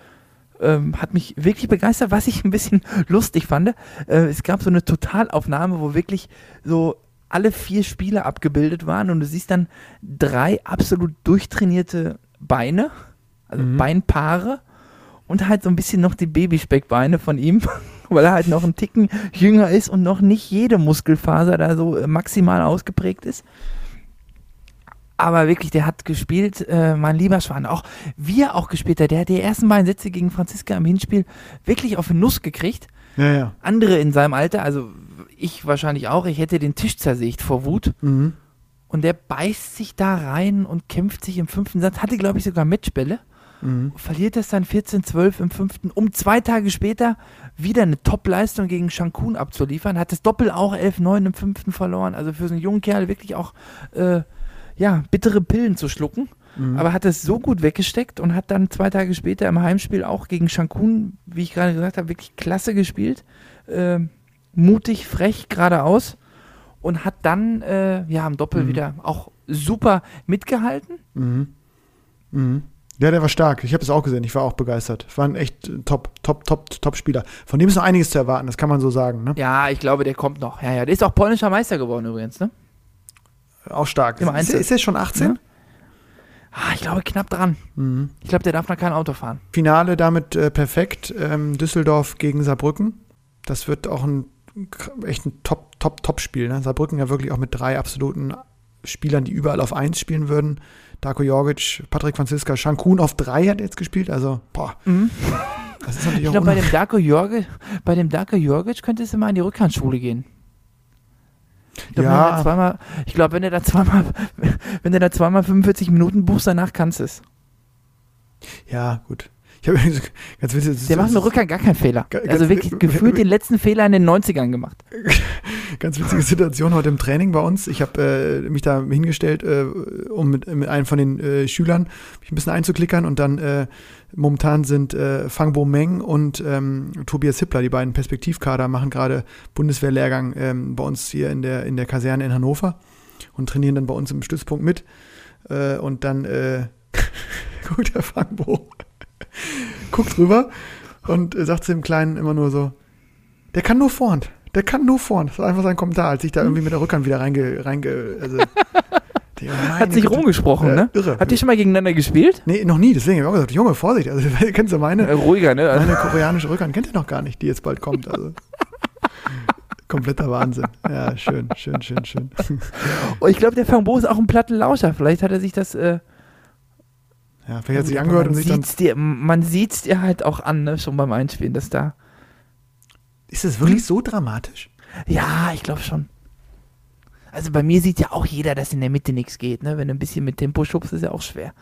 Ähm, hat mich wirklich begeistert, was ich ein bisschen lustig fand. Äh, es gab so eine Totalaufnahme, wo wirklich so alle vier Spieler abgebildet waren und du siehst dann drei absolut durchtrainierte Beine, also Mhm. Beinpaare und halt so ein bisschen noch die Babyspeckbeine von ihm, weil er halt noch ein Ticken jünger ist und noch nicht jede Muskelfaser da so äh, maximal ausgeprägt ist. Aber wirklich, der hat gespielt, äh, mein lieber Schwan. Auch wie er auch gespielt hat, der hat die ersten beiden Sätze gegen Franziska im Hinspiel wirklich auf den Nuss gekriegt. Ja, ja. Andere in seinem Alter, also ich wahrscheinlich auch, ich hätte den Tisch zersägt vor Wut. Mhm. Und der beißt sich da rein und kämpft sich im fünften Satz, hatte glaube ich sogar Matchbälle, Mhm. verliert das dann 14-12 im fünften, um zwei Tage später wieder eine Top-Leistung gegen Shankun abzuliefern, hat das Doppel auch 11-9 im fünften verloren, also für so einen jungen Kerl wirklich auch, äh, ja, bittere Pillen zu schlucken. Mhm. Aber hat es so gut weggesteckt und hat dann zwei Tage später im Heimspiel auch gegen Shankun, wie ich gerade gesagt habe, wirklich klasse gespielt. Ähm, mutig, frech, geradeaus. Und hat dann äh, ja am Doppel Mhm. wieder auch super mitgehalten. Mhm. Mhm. Ja, der war stark. Ich habe es auch gesehen. Ich war auch begeistert. War ein echt äh, top, top, top, top Spieler. Von dem ist noch einiges zu erwarten. Das kann man so sagen. Ne? Ja, ich glaube, der kommt noch. Ja, ja, der ist auch polnischer Meister geworden übrigens, ne? Auch stark. Im Ist, Einzel. ist er schon 18? Ja. Ah, ich glaube, knapp dran. Mhm. Ich glaube, der darf noch kein Auto fahren. Finale damit äh, perfekt. Ähm, Düsseldorf gegen Saarbrücken. Das wird auch ein echt ein Top, Top, Top-Spiel. Ne? Saarbrücken ja wirklich auch mit drei absoluten Spielern, die überall auf eins spielen würden. Darko Jorgic, Patrick Franziska, Shankun auf drei hat jetzt gespielt. Also, boah, Mhm. das ist natürlich Ich glaube, bei dem Darko Jorge, bei dem Darko Jorgic könntest du mal in die Rückhandschule gehen. Ich glaube, Ja. da zweimal, ich glaube, wenn du da zweimal, wenn du da zweimal 45 Minuten buchst, danach kannst du es. Ja, gut. Ich habe ganz witzig. Der macht mit Rückhand gar keinen Fehler. Also wirklich gefühlt den letzten Fehler in den 90ern gemacht. Ganz witzige Situation heute im Training bei uns. Ich habe äh, mich da hingestellt, äh, um mit, mit einem von den äh, Schülern mich ein bisschen einzuklickern und dann äh, momentan sind äh, Fangbo Meng und ähm, Tobias Hippler, die beiden Perspektivkader, machen gerade Bundeswehrlehrgang ähm, bei uns hier in der, in der Kaserne in Hannover und trainieren dann bei uns im Stützpunkt mit. Äh, und dann äh, guckt der Fangbo, guckt rüber und äh, sagt zu dem Kleinen immer nur so, der kann nur Vorhand. Der kann nur Vorhand. Das war einfach sein Kommentar, als ich da irgendwie mit der Rückhand wieder reinge... reinge also, Hat sich rumgesprochen, Ja, ne? irre. Habt ihr schon mal gegeneinander gespielt? Nee, noch nie. Deswegen habe ich auch gesagt, Junge, Vorsicht. Also, kennst du meine? ruhiger, ne? Meine koreanische Rückhand kennt ihr noch gar nicht, die jetzt bald kommt. Also. Kompletter Wahnsinn. Ja, schön, schön, schön, schön. Oh, ich glaube, der Fangbo ist auch ein Plattenlauscher. Vielleicht hat er sich das. Äh, Ja, vielleicht hat sich angehört man und sich dann. dir, man sieht es dir halt auch an, ne? Schon beim Einspielen, dass da. Ist das wirklich so dramatisch? Ja, ich glaube schon. Also bei mir sieht ja auch jeder, dass in der Mitte nichts geht, ne? Wenn du ein bisschen mit Tempo schubst, ist ja auch schwer.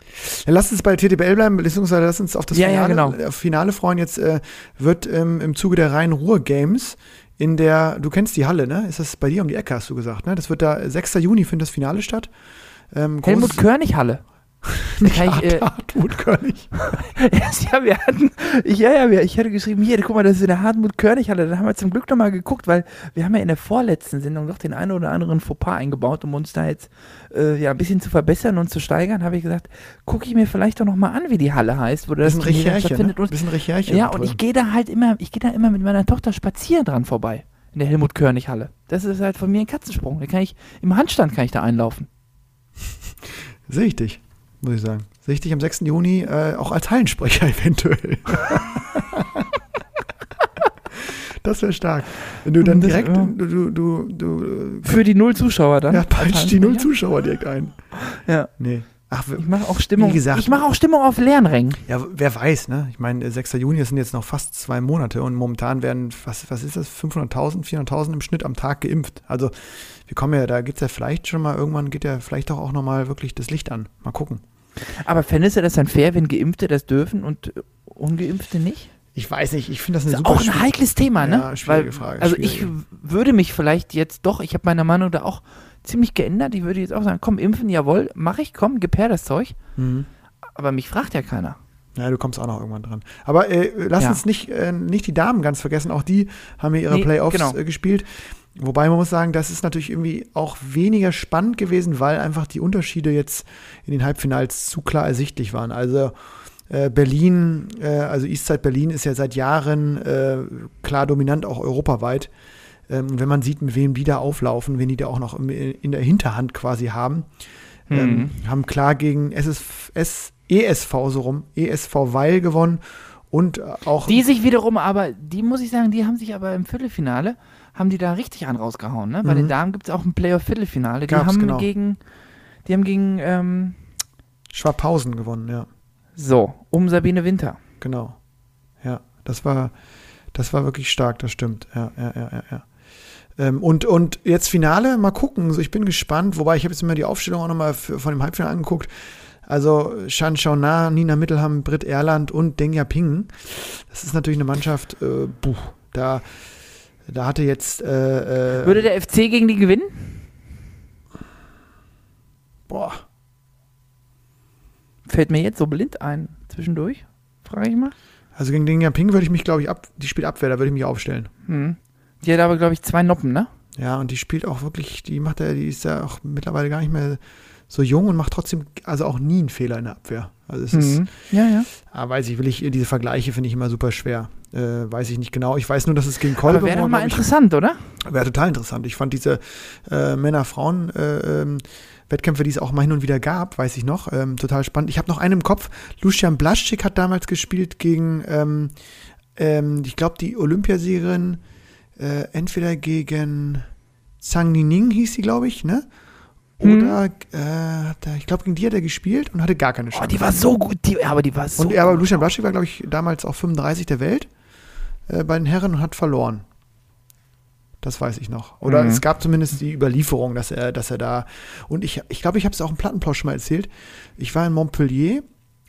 Ja, lass uns bei TTBL bleiben, beziehungsweise lass uns auf das Ja, ja, Finale, genau. auf Finale freuen. Jetzt äh, wird ähm, im Zuge der Rhein-Ruhr-Games in der, du kennst die Halle, ne? Ist das bei dir um die Ecke, hast du gesagt, ne? Das wird da, 6. Juni findet das Finale statt. Ähm, Helmut Körnig Halle. Da kann ich, äh, Hartmut König. ja, wir hatten, ja, ja, wir, ich hatte geschrieben, hier, guck mal, das ist in der Hartmut Körnig Halle. Da haben wir zum Glück nochmal geguckt, weil wir haben ja in der vorletzten Sendung noch den einen oder anderen Fauxpas eingebaut, um uns da jetzt äh, ja, ein bisschen zu verbessern und zu steigern. Habe ich gesagt, gucke ich mir vielleicht doch nochmal an, wie die Halle heißt, wo das Bisschen Recherche, ne? stattfindet. Und, Bisschen Recherche. ja, und drin. ich gehe da halt immer, ich gehe da immer mit meiner Tochter spazieren dran vorbei. In der Helmut Körnig Halle. Das ist halt von mir ein Katzensprung. Da kann ich, im Handstand kann ich da einlaufen. Sehe ich dich, muss ich sagen. Sehe ich dich am 6. Juni äh, auch als Hallensprecher eventuell. das wäre stark. Wenn du dann direkt, du, du, du, du Für die Null Zuschauer dann. ja, peitscht die null. Zuschauer direkt ein. Ja. Nee. Ach, Ich mache auch Stimmung. Wie gesagt- ich mache auch Stimmung auf Lernrängen. ja, wer weiß, ne? Ich meine, 6. Juni, sind jetzt noch fast zwei Monate und momentan werden, was, was ist das, 500.000, 400.000 im Schnitt am Tag geimpft. Also, wir kommen ja, da gibt's ja vielleicht schon mal, irgendwann geht ja vielleicht doch auch nochmal wirklich das Licht an. Mal gucken. Aber fändest du das dann fair, wenn Geimpfte das dürfen und Ungeimpfte nicht? Ich weiß nicht, ich finde das Das eine ist super auch ein heikles Thema, ne? Ja, schwierige Weil, Frage, Also schwierige. ich würde mich vielleicht jetzt doch, ich habe meine Meinung da auch ziemlich geändert. Ich würde jetzt auch sagen, komm, impfen, jawohl, mache ich, komm, gib her das Zeug. Mhm. Aber mich fragt ja keiner. Ja, du kommst auch noch irgendwann dran. Aber äh, lass Ja. uns nicht, äh, nicht die Damen ganz vergessen. Auch die haben ja ihre Nee, Playoffs genau. äh, gespielt. Wobei man muss sagen, das ist natürlich irgendwie auch weniger spannend gewesen, weil einfach die Unterschiede jetzt in den Halbfinals zu klar ersichtlich waren. Also äh, Berlin, äh, also Eastside Berlin ist ja seit Jahren äh, klar dominant, auch europaweit. Ähm, wenn man sieht, mit wem die da auflaufen, wen die da auch noch im, in der Hinterhand quasi haben, ähm, haben klar gegen SSF, S, ESV so rum, ESV Weil gewonnen und äh, auch Die sich wiederum aber, die muss ich sagen, die haben sich aber im Viertelfinale, haben die da richtig an rausgehauen. Ne? Bei Mhm. den Damen gibt es auch ein Playoff-Viertelfinale. Die haben genau. gegen, die haben gegen, ähm, Schwabhausen gewonnen, ja, so, um Sabine Winter. genau. Ja, das war, das war wirklich stark, das stimmt. Ja, ja, ja, ja, ja. Ähm, und, und jetzt Finale, mal gucken. So, ich bin gespannt, wobei ich habe jetzt mir die Aufstellung auch nochmal von dem Halbfinale angeguckt. Also Shan Shaona, Nina Mittelham, Britt Erland und Deng Yaping. Das ist natürlich eine Mannschaft, äh, buh, da, da hatte jetzt äh, äh, Würde der FC gegen die gewinnen? boah, Fällt mir jetzt so blind ein, zwischendurch, frage ich mal. Also gegen den Ping würde ich mich, glaube ich, ab, die spielt Abwehr, da würde ich mich aufstellen. Hm. Die hat aber, glaube ich, zwei Noppen, ne? Ja, und die spielt auch wirklich, die macht ja, die ist ja auch mittlerweile gar nicht mehr so jung und macht trotzdem, also auch nie einen Fehler in der Abwehr. Also es ist, Mhm. Ja, ja. ah, weiß ich, will ich, diese Vergleiche finde ich immer super schwer. Äh, weiß ich nicht genau. Ich weiß nur, dass es gegen Kolbe Aber wäre doch war, mal interessant, oder? Wäre total interessant. Ich fand diese äh, Männer-Frauen- äh, ähm, Wettkämpfe, die es auch mal hin und wieder gab, weiß ich noch, ähm, total spannend. Ich habe noch einen im Kopf. Lucian Blaschik hat damals gespielt gegen, ähm, ähm, ich glaube, die Olympiasiegerin, äh, entweder gegen Zhang Nining hieß sie, glaube ich, ne? Hm. Oder, äh, hat er- ich glaube, gegen die hat er gespielt und hatte gar keine Oh, Chance. die war so gut, die, aber die war so und er, aber. Lucian Blaschik war, glaube ich, damals auch 35 der Welt äh, bei den Herren und hat verloren. Das weiß ich noch. Oder Mhm. es gab zumindest die Überlieferung, dass er, dass er da. Und ich glaube, ich, glaub, ich habe es auch im Plattenplausch schon mal erzählt. Ich war in Montpellier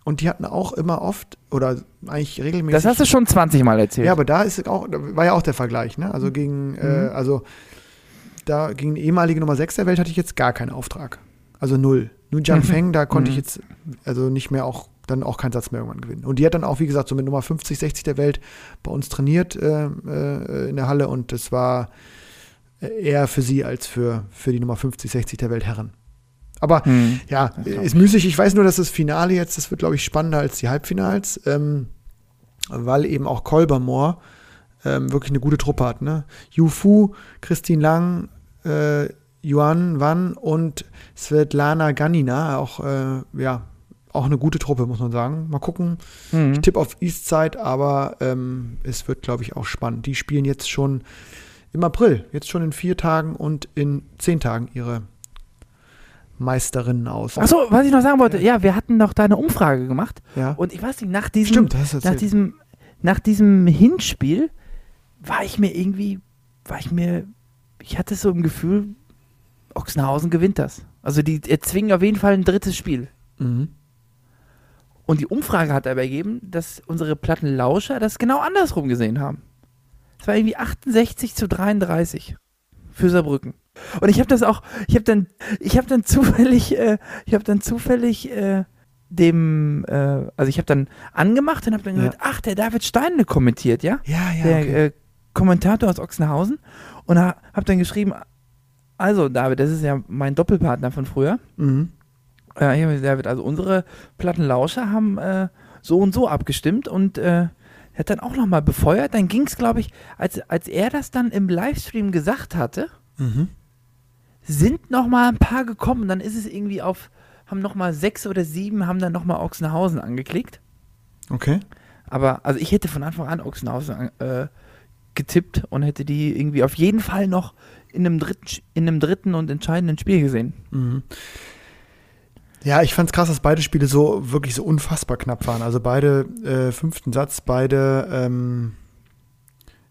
und die hatten auch immer oft oder eigentlich regelmäßig. Das hast du schon 20 Mal erzählt. Ja, aber da ist auch, war ja auch der Vergleich, ne? Also gegen, äh, also da gegen die ehemalige Nummer 6 der Welt hatte ich jetzt gar keinen Auftrag. Also null. Nur Jian Mhm. Feng, da konnte ich Mhm. jetzt also nicht mehr auch, dann auch keinen Satz mehr irgendwann gewinnen. Und die hat dann auch, wie gesagt, so mit Nummer 50, 60 der Welt bei uns trainiert äh, äh, in der Halle und das war eher für sie als für, für die Nummer 50, 60 der Welt Herren. Aber Hm. ja, ist müßig. Ich weiß nur, dass das Finale jetzt, das wird, glaube ich, spannender als die Halbfinals. Ähm, weil eben auch Kolbermoor ähm, wirklich eine gute Truppe hat. Ne? Yufu, Christine Lang, äh, Yuan Wan und Svetlana Ganina, auch, äh, ja, auch eine gute Truppe, muss man sagen. Mal gucken. Mhm. Ich tippe auf Eastside, aber ähm, es wird, glaube ich, auch spannend. Die spielen jetzt schon im April, jetzt schon in vier Tagen und in zehn Tagen ihre Meisterinnen aus. Achso, was ich noch sagen wollte, ja, wir hatten noch da eine Umfrage gemacht Ja. und ich weiß nicht, nach diesem, Stimmt, nach diesem, nach diesem Hinspiel war ich mir irgendwie, war ich mir, ich hatte so im Gefühl, Ochsenhausen gewinnt das. Also die erzwingen auf jeden Fall ein drittes Spiel. Mhm. Und die Umfrage hat aber ergeben, dass unsere Plattenlauscher das genau andersrum gesehen haben. Es war irgendwie 68 zu 33 für Saarbrücken. Und ich habe das auch, ich habe dann, ich habe dann zufällig, äh, ich habe dann zufällig äh, dem, äh, also ich habe dann angemacht und habe dann Ja. gehört, ach, der David Steine kommentiert, ja? Ja, ja. der okay. äh, Kommentator aus Ochsenhausen und ha, habe dann geschrieben, also David, das ist ja mein Doppelpartner von früher. mhm. Ja, hier, David, also unsere Plattenlauscher haben äh, so und so abgestimmt und äh, er hat dann auch nochmal befeuert. Dann ging es, glaube ich, als, als er das dann im Livestream gesagt hatte, Mhm. sind nochmal ein paar gekommen. Dann ist es irgendwie auf, haben nochmal sechs oder sieben, haben dann nochmal Ochsenhausen angeklickt. Okay. Aber, also ich hätte von Anfang an Ochsenhausen äh, getippt und hätte die irgendwie auf jeden Fall noch in einem dritten, in einem dritten und entscheidenden Spiel gesehen. Mhm. Ja, ich fand's krass, dass beide Spiele so wirklich so unfassbar knapp waren. Also beide äh, fünften Satz, beide ähm,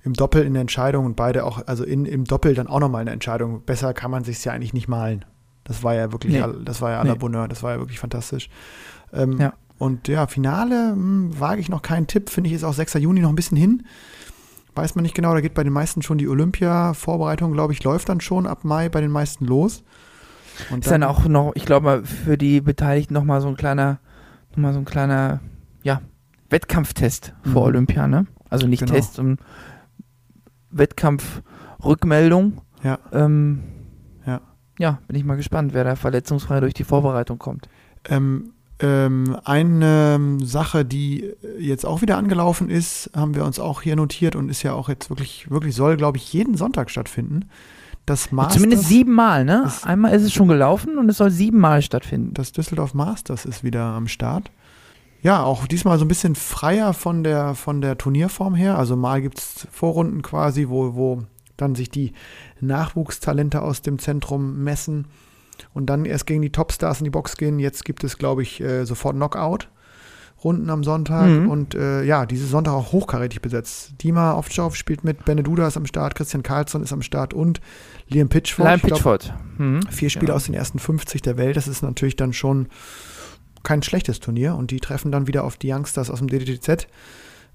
im Doppel in der Entscheidung und beide auch, also in, im Doppel dann auch nochmal eine Entscheidung. Besser kann man sich's ja eigentlich nicht malen. Das war ja wirklich, Nee. all, das war ja à la Nee. Bonheur, das war ja wirklich fantastisch. Ähm, Ja. Und ja, Finale hm, wage ich noch keinen Tipp, finde ich, ist auch 6. Juni noch ein bisschen hin. Weiß man nicht genau, da geht bei den meisten schon die Olympia-Vorbereitung, glaube ich, läuft dann schon ab Mai bei den meisten los. Und Ist dann auch noch, ich glaube mal, für die Beteiligten nochmal so ein kleiner, noch mal so ein kleiner, ja, Wettkampftest vor Mhm. Olympia, ne? Also nicht Genau. Test, sondern Wettkampfrückmeldung. Ja. Ähm, Ja. Ja, bin ich mal gespannt, wer da verletzungsfrei durch die Vorbereitung kommt. Ähm, ähm, eine ähm, Sache, die jetzt auch wieder angelaufen ist, haben wir uns auch hier notiert und ist ja auch jetzt wirklich, wirklich soll, glaube ich, jeden Sonntag stattfinden. Das Masters, Zumindest siebenmal, ne? Einmal ist es schon gelaufen und es soll siebenmal stattfinden. das Düsseldorf Masters ist wieder am Start. Ja, auch diesmal so ein bisschen freier von der, von der Turnierform her. Also mal gibt es Vorrunden quasi, wo, wo dann sich die Nachwuchstalente aus dem Zentrum messen und dann erst gegen die Topstars in die Box gehen. Jetzt gibt es, glaube ich, äh, sofort Knockout-Runden am Sonntag. Mhm. Und äh, ja, dieses Sonntag auch hochkarätig besetzt. Dima Ovtcharov spielt mit, Beneduda ist am Start, Christian Karlsson ist am Start und Liam Pitchford. Liam Pitchford. Mhm. Vier Spiele Ja. aus den ersten 50 der Welt, das ist natürlich dann schon kein schlechtes Turnier und die treffen dann wieder auf die Youngsters aus dem DDTZ.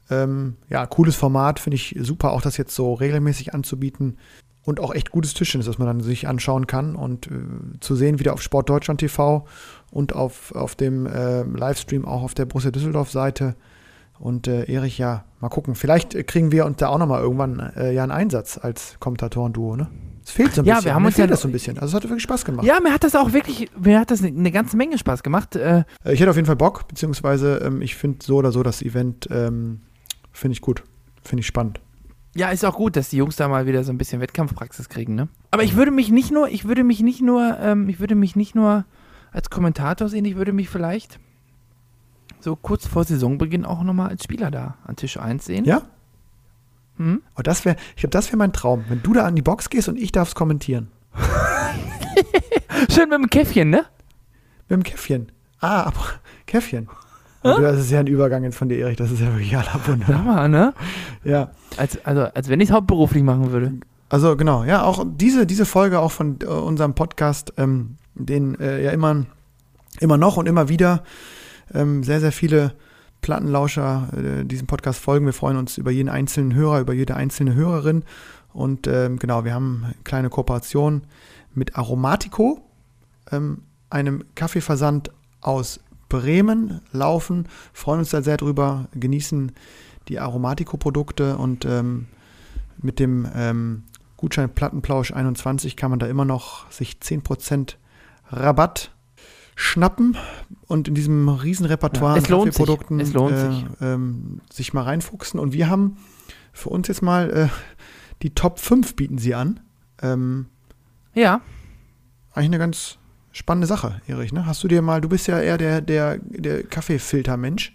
Ähm, ja, cooles Format, finde ich super, auch das jetzt so regelmäßig anzubieten und auch echt gutes Tischtennis, das man dann sich anschauen kann und äh, zu sehen wieder auf Sport Deutschland TV und auf, auf dem äh, Livestream auch auf der Borussia Düsseldorf Seite. Und äh, Erich, ja, mal gucken. Vielleicht äh, kriegen wir uns da auch nochmal irgendwann äh, ja einen Einsatz als Kommentatoren-Duo, ne? Es fehlt so ein Ja, bisschen. wir haben Mir uns fehlt ja- das so ein bisschen. Also es hat wirklich Spaß gemacht. Ja, mir hat das auch wirklich, mir hat das eine, eine ganze Menge Spaß gemacht. Äh, Äh, Ich hätte auf jeden Fall Bock, beziehungsweise ähm, ich finde so oder so das Event ähm, finde ich gut, finde ich spannend. Ja, ist auch gut, dass die Jungs da mal wieder so ein bisschen Wettkampfpraxis kriegen, ne? Aber ich würde mich nicht nur, ich würde mich nicht nur, ähm, ich würde mich nicht nur als Kommentator sehen, ich würde mich vielleicht so kurz vor Saisonbeginn auch nochmal als Spieler da an Tisch 1 sehen. Ja? Hm? Oh, das wäre, ich glaube, das wäre mein Traum, wenn du da an die Box gehst und ich darf es kommentieren. Schön mit dem Käffchen, ne? Mit dem Käffchen. Ah, aber Käffchen. Oh, das ist ja ein Übergang jetzt von dir, Erich. Das ist ja wirklich aller Sag Wunder. mal, ne? Ja. Als, also, als wenn ich es hauptberuflich machen würde. Also genau, ja, auch diese, diese Folge auch von äh, unserem Podcast, ähm, den äh, ja immer, immer noch und immer wieder ähm, sehr, sehr viele Plattenlauscher äh, diesem Podcast folgen. Wir freuen uns über jeden einzelnen Hörer, über jede einzelne Hörerin. Und ähm, genau, wir haben eine kleine Kooperation mit Aromatico, ähm, einem Kaffeeversand aus Bremen laufen. Freuen uns da sehr drüber, genießen die Aromatico-Produkte und ähm, mit dem ähm, Gutschein Plattenplausch 21 kann man da immer noch sich 10% Rabatt schnappen und in diesem riesen Repertoire Ja, an lohnt sich. Äh, sich. Ähm, sich mal reinfuchsen. Und wir haben für uns jetzt mal äh, die Top 5 bieten sie an. Ähm, Ja, eigentlich eine ganz spannende Sache, Erich. Ne? Hast du dir mal, du bist ja eher der, der, der Kaffeefilter-Mensch.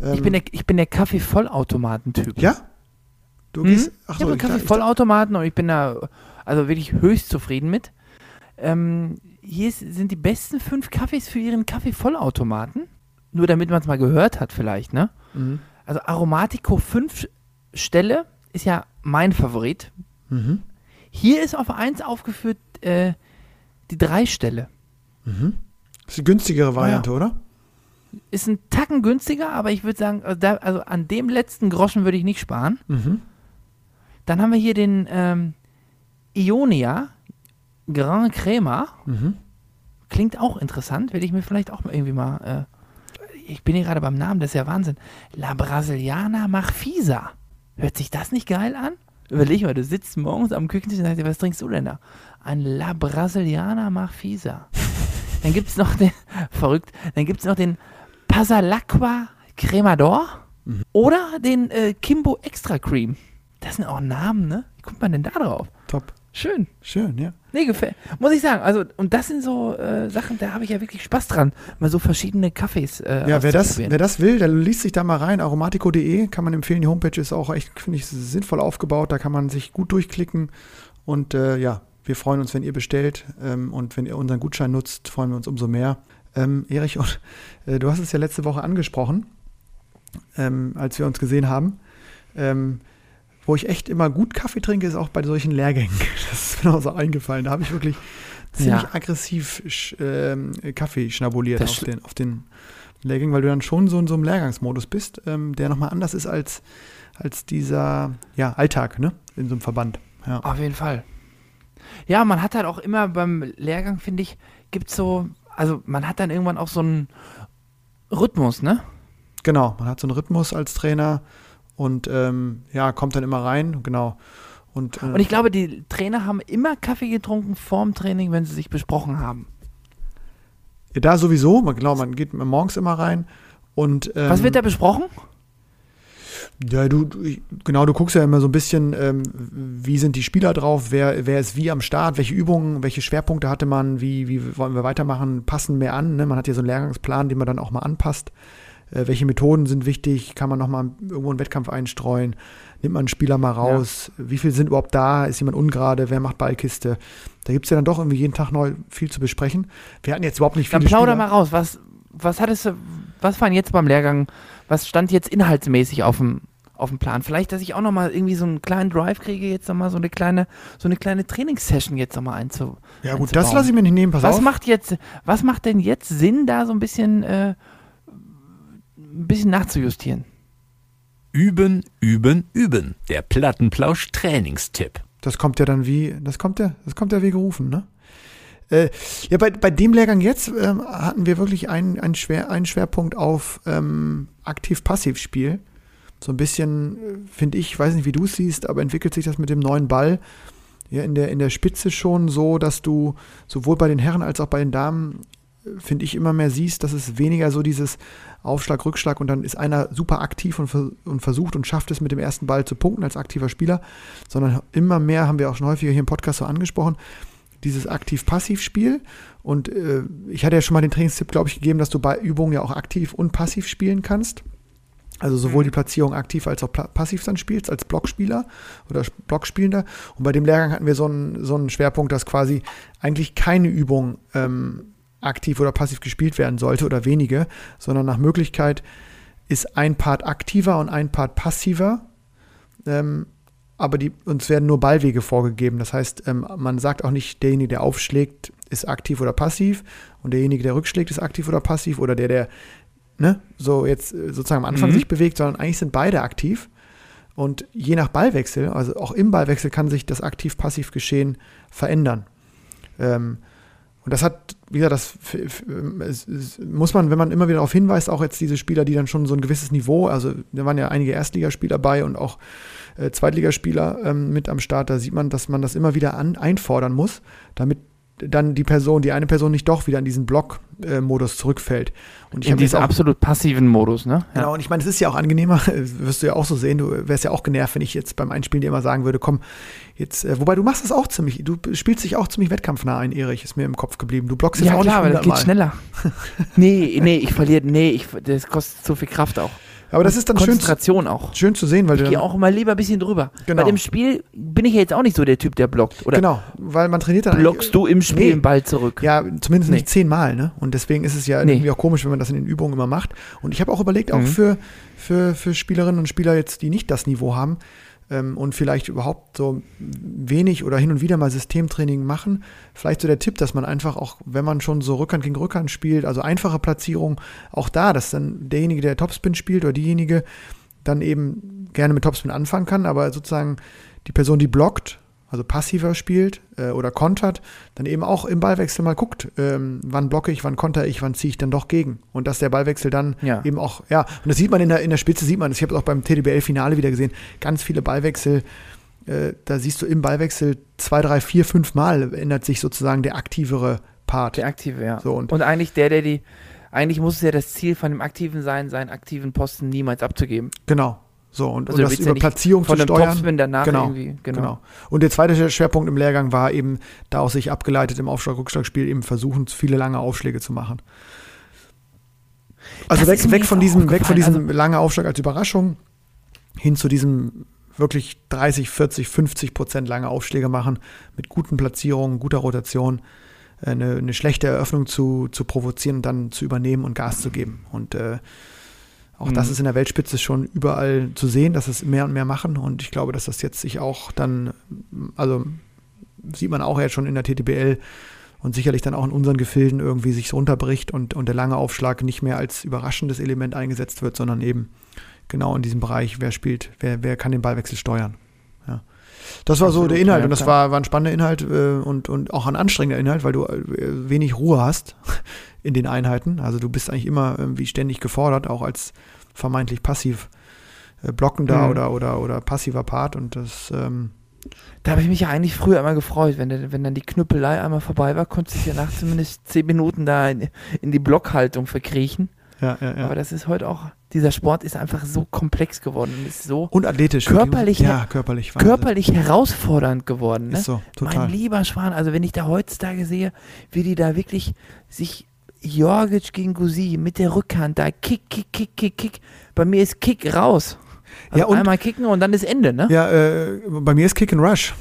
Ähm, ich bin der, ich bin der Kaffee-Vollautomaten-Typ. Ja? Du Mhm. gehst. ich Ach habe so, einen ich dachte- Kaffee-Vollautomaten und ich bin da also wirklich höchst zufrieden mit. Ähm, hier sind die besten fünf Kaffees für ihren Kaffee-Vollautomaten. Nur damit man es mal gehört hat, vielleicht, ne? Mhm. Also Aromatico 5 Stelle ist ja mein Favorit. Mhm. Hier ist auf 1 aufgeführt äh, die 3 Stelle. Mhm. Das ist die günstigere Variante, oder? Ist ein Tacken günstiger, aber ich würde sagen, also, da, also an dem letzten Groschen würde ich nicht sparen. Mhm. Dann haben wir hier den ähm, Ionia Grand Crema. Mhm. Klingt auch interessant, werde ich mir vielleicht auch mal irgendwie mal. Äh, ich bin hier gerade beim Namen, das ist ja Wahnsinn. La Brasiliana Marfisa. Hört sich das nicht geil an? Überleg mal, du sitzt morgens am Küchentisch und sagst dir, was trinkst du denn da? Ein La Brasiliana Marfisa. Dann gibt es noch den, verrückt, dann gibt es noch den Pasalacqua Cremador oder den äh, Kimbo Extra Cream. Das sind auch Namen, ne? Wie kommt man denn da drauf? Top. Schön. Schön, ja. Nee, gefällt. Muss ich sagen. Also, und das sind so äh, Sachen, da habe ich ja wirklich Spaß dran, mal so verschiedene Kaffees äh, Ja, wer das, wer das will, der liest sich da mal rein. Aromatico.de kann man empfehlen. Die Homepage ist auch echt, finde ich, sinnvoll aufgebaut. Da kann man sich gut durchklicken. Und äh, ja, wir freuen uns, wenn ihr bestellt. Ähm, und wenn ihr unseren Gutschein nutzt, freuen wir uns umso mehr. Ähm, Erich, und, äh, du hast es ja letzte Woche angesprochen, ähm, als wir uns gesehen haben. Ähm, wo ich echt immer gut Kaffee trinke, ist auch bei solchen Lehrgängen. Das ist mir auch so eingefallen. Da habe ich wirklich ziemlich Ja. aggressiv sch, ähm, Kaffee schnabuliert auf den, auf den Lehrgängen, weil du dann schon so in so einem Lehrgangsmodus bist, ähm, der nochmal anders ist als, als dieser ja, Alltag ne? in so einem Verband. Ja. Auf jeden Fall. Ja, man hat halt auch immer beim Lehrgang, finde ich, gibt so, also man hat dann irgendwann auch so einen Rhythmus, ne? Genau, man hat so einen Rhythmus als Trainer und ähm, ja, kommt dann immer rein, genau. Und, äh, Und ich glaube, die Trainer haben immer Kaffee getrunken vorm Training, wenn sie sich besprochen haben. ja, da sowieso, man, genau, man geht morgens immer rein und ähm, Was wird da besprochen? Ja, du, genau, du guckst ja immer so ein bisschen, ähm, wie sind die Spieler drauf, wer, wer ist wie am Start, welche Übungen, welche Schwerpunkte hatte man, wie, wie wollen wir weitermachen, passen mehr an. Ne? Man hat ja so einen Lehrgangsplan, den man dann auch mal anpasst. Äh, welche Methoden sind wichtig, kann man nochmal irgendwo einen Wettkampf einstreuen, nimmt man einen Spieler mal raus, wie viele sind überhaupt da, ist jemand ungerade, wer macht Ballkiste. Da gibt es ja dann doch irgendwie jeden Tag neu viel zu besprechen. Wir hatten jetzt überhaupt nicht Dann viele plauder Spieler. mal raus. Was, was hattest du, was war denn jetzt beim Lehrgang, was stand jetzt inhaltsmäßig auf dem, auf dem Plan? Vielleicht, dass ich auch nochmal irgendwie so einen kleinen Drive kriege, jetzt nochmal so eine kleine, so eine kleine Trainingssession jetzt nochmal einzu. Ja gut, einzubauen. das lasse ich mir nicht nehmen, pass Was auf. macht jetzt, was macht denn jetzt Sinn, da so ein bisschen, äh, ein bisschen nachzujustieren? Üben, üben, üben. Der Plattenplausch-Trainingstipp. Das kommt ja dann wie, das kommt ja, das kommt ja wie gerufen, ne? Äh, ja, bei, bei dem Lehrgang jetzt ähm, hatten wir wirklich einen, einen, Schwer, einen Schwerpunkt auf ähm, Aktiv-Passiv-Spiel. So ein bisschen, äh, finde ich, weiß nicht, wie du es siehst, aber entwickelt sich das mit dem neuen Ball ja in der, in der Spitze schon so, dass du sowohl bei den Herren als auch bei den Damen, äh, finde ich, immer mehr siehst, dass es weniger so dieses Aufschlag, Rückschlag und dann ist einer super aktiv und, und versucht und schafft es mit dem ersten Ball zu punkten als aktiver Spieler, sondern immer mehr, haben wir auch schon häufiger hier im Podcast so angesprochen, dieses Aktiv-Passiv-Spiel. Und äh, ich hatte ja schon mal den Trainingstipp, glaube ich, gegeben, dass du bei Übungen ja auch aktiv und passiv spielen kannst. Also sowohl die Platzierung aktiv als auch passiv dann spielst, als Blockspieler oder Sp- Blockspielender. Und bei dem Lehrgang hatten wir so einen, so einen Schwerpunkt, dass quasi eigentlich keine Übung ähm, aktiv oder passiv gespielt werden sollte oder wenige, sondern nach Möglichkeit ist ein Part aktiver und ein Part passiver. Ähm, aber die, uns werden nur Ballwege vorgegeben. Das heißt, ähm, man sagt auch nicht, derjenige, der aufschlägt, ist aktiv oder passiv und derjenige, der rückschlägt, ist aktiv oder passiv oder der, der ne, so jetzt äh, sozusagen am Anfang Mhm. sich bewegt, sondern eigentlich sind beide aktiv. Und je nach Ballwechsel, also auch im Ballwechsel kann sich das aktiv-passiv-Geschehen verändern. Ähm, und das hat, wie gesagt, das muss man, wenn man immer wieder darauf hinweist, auch jetzt diese Spieler, die dann schon so ein gewisses Niveau, also da waren ja einige Erstligaspieler bei und auch äh, Zweitligaspieler ähm, mit am Start, da sieht man, dass man das immer wieder an, einfordern muss, damit dann die Person, die eine Person nicht doch wieder in diesen Block Modus zurückfällt. Und ich In diesem auch absolut passiven Modus, ne? Genau, und ich meine, es ist ja auch angenehmer, wirst du ja auch so sehen, du wärst ja auch genervt, wenn ich jetzt beim Einspielen dir immer sagen würde, komm, jetzt, äh, wobei du machst das auch ziemlich, du spielst dich auch ziemlich wettkampfnah ein, Erich, ist mir im Kopf geblieben. Du blockst jetzt Ja, auch klar, aber nicht das geht 100 Mal. schneller. nee, nee, ich verliere, nee, ich, das kostet zu viel Kraft auch. Aber das ist dann schön, zu- Konzentration auch. schön zu sehen, weil Ich gehe auch immer lieber ein bisschen drüber. Genau. Bei dem Spiel bin ich ja jetzt auch nicht so der Typ, der blockt. Oder genau, weil man trainiert dann blockst du im Spiel Nee. den Ball zurück? Ja, zumindest Nee. nicht zehnmal, ne? Und deswegen ist es ja Nee. irgendwie auch komisch, wenn man das in den Übungen immer macht. Und ich habe auch überlegt, auch Mhm. für, für, für Spielerinnen und Spieler jetzt, die nicht das Niveau haben ähm, und vielleicht überhaupt so wenig oder hin und wieder mal Systemtraining machen, vielleicht so der Tipp, dass man einfach auch, wenn man schon so Rückhand gegen Rückhand spielt, also einfache Platzierung, auch da, dass dann derjenige, der Topspin spielt oder diejenige, dann eben gerne mit Topspin anfangen kann, aber sozusagen die Person, die blockt, also passiver spielt äh, oder kontert, dann eben auch im Ballwechsel mal guckt, ähm, wann blocke ich, wann konter ich, wann ziehe ich dann doch gegen. Und dass der Ballwechsel dann Ja. eben auch, ja, und das sieht man in der, in der Spitze, sieht man, das. ich habe es auch beim TDBL-Finale wieder gesehen, ganz viele Ballwechsel, äh, da siehst du im Ballwechsel zwei, drei, vier, fünf Mal ändert sich sozusagen der aktivere Part. Der aktive, ja. So, und- und eigentlich der, der die, eigentlich muss es ja das Ziel von dem Aktiven sein, seinen aktiven Posten niemals abzugeben. Genau. So, und, Also und das über ja Platzierung Von zu steuern. Topspin danach Genau, irgendwie, genau. Genau. Und der zweite Schwerpunkt im Lehrgang war eben, daraus sich abgeleitet im Aufschlag-Rückschlag-Spiel eben versuchen, viele lange Aufschläge zu machen. Also Das weg, weg von auch diesem, weg von diesem langen Aufschlag als Überraschung hin zu diesem wirklich 30, 40, 50 Prozent lange Aufschläge machen mit guten Platzierungen, guter Rotation, äh, eine, eine schlechte Eröffnung zu, zu provozieren und dann zu übernehmen und Gas zu geben. Und äh, auch das Mhm. ist in der Weltspitze schon überall zu sehen, dass es mehr und mehr machen. Und ich glaube, dass das jetzt sich auch dann, also sieht man auch jetzt schon in der TTBL und sicherlich dann auch in unseren Gefilden irgendwie sich runterbricht und, und der lange Aufschlag nicht mehr als überraschendes Element eingesetzt wird, sondern eben genau in diesem Bereich, wer spielt, wer, wer kann den Ballwechsel steuern. Ja. Das war so Absolut, der Inhalt ja, und das war, war ein spannender Inhalt äh, und, und auch ein anstrengender Inhalt, weil du äh, wenig Ruhe hast in den Einheiten. Also du bist eigentlich immer irgendwie ständig gefordert, auch als vermeintlich passiv äh, blockender Mhm. oder, oder, oder passiver Part und das ähm, Da habe ich mich ja eigentlich früher immer gefreut, wenn, wenn dann die Knüppelei einmal vorbei war, konntest du dich ja nach zumindest zehn Minuten da in, in die Blockhaltung verkriechen. ja, ja, ja. Aber das ist heute auch, dieser Sport ist einfach so komplex geworden und ist so und athletisch. Körperlich- ja, körperlich. Wahnsinn. körperlich herausfordernd geworden. Ne? Ist so, Mein total. lieber Schwan, also wenn ich da heutzutage sehe, wie die da wirklich sich Jorgic gegen Gusi mit der Rückhand da kick, kick, kick, kick, kick. Bei mir ist Kick raus. Also Ja, und- einmal kicken und dann ist Ende, ne? Ja, äh, bei mir ist Kick and Rush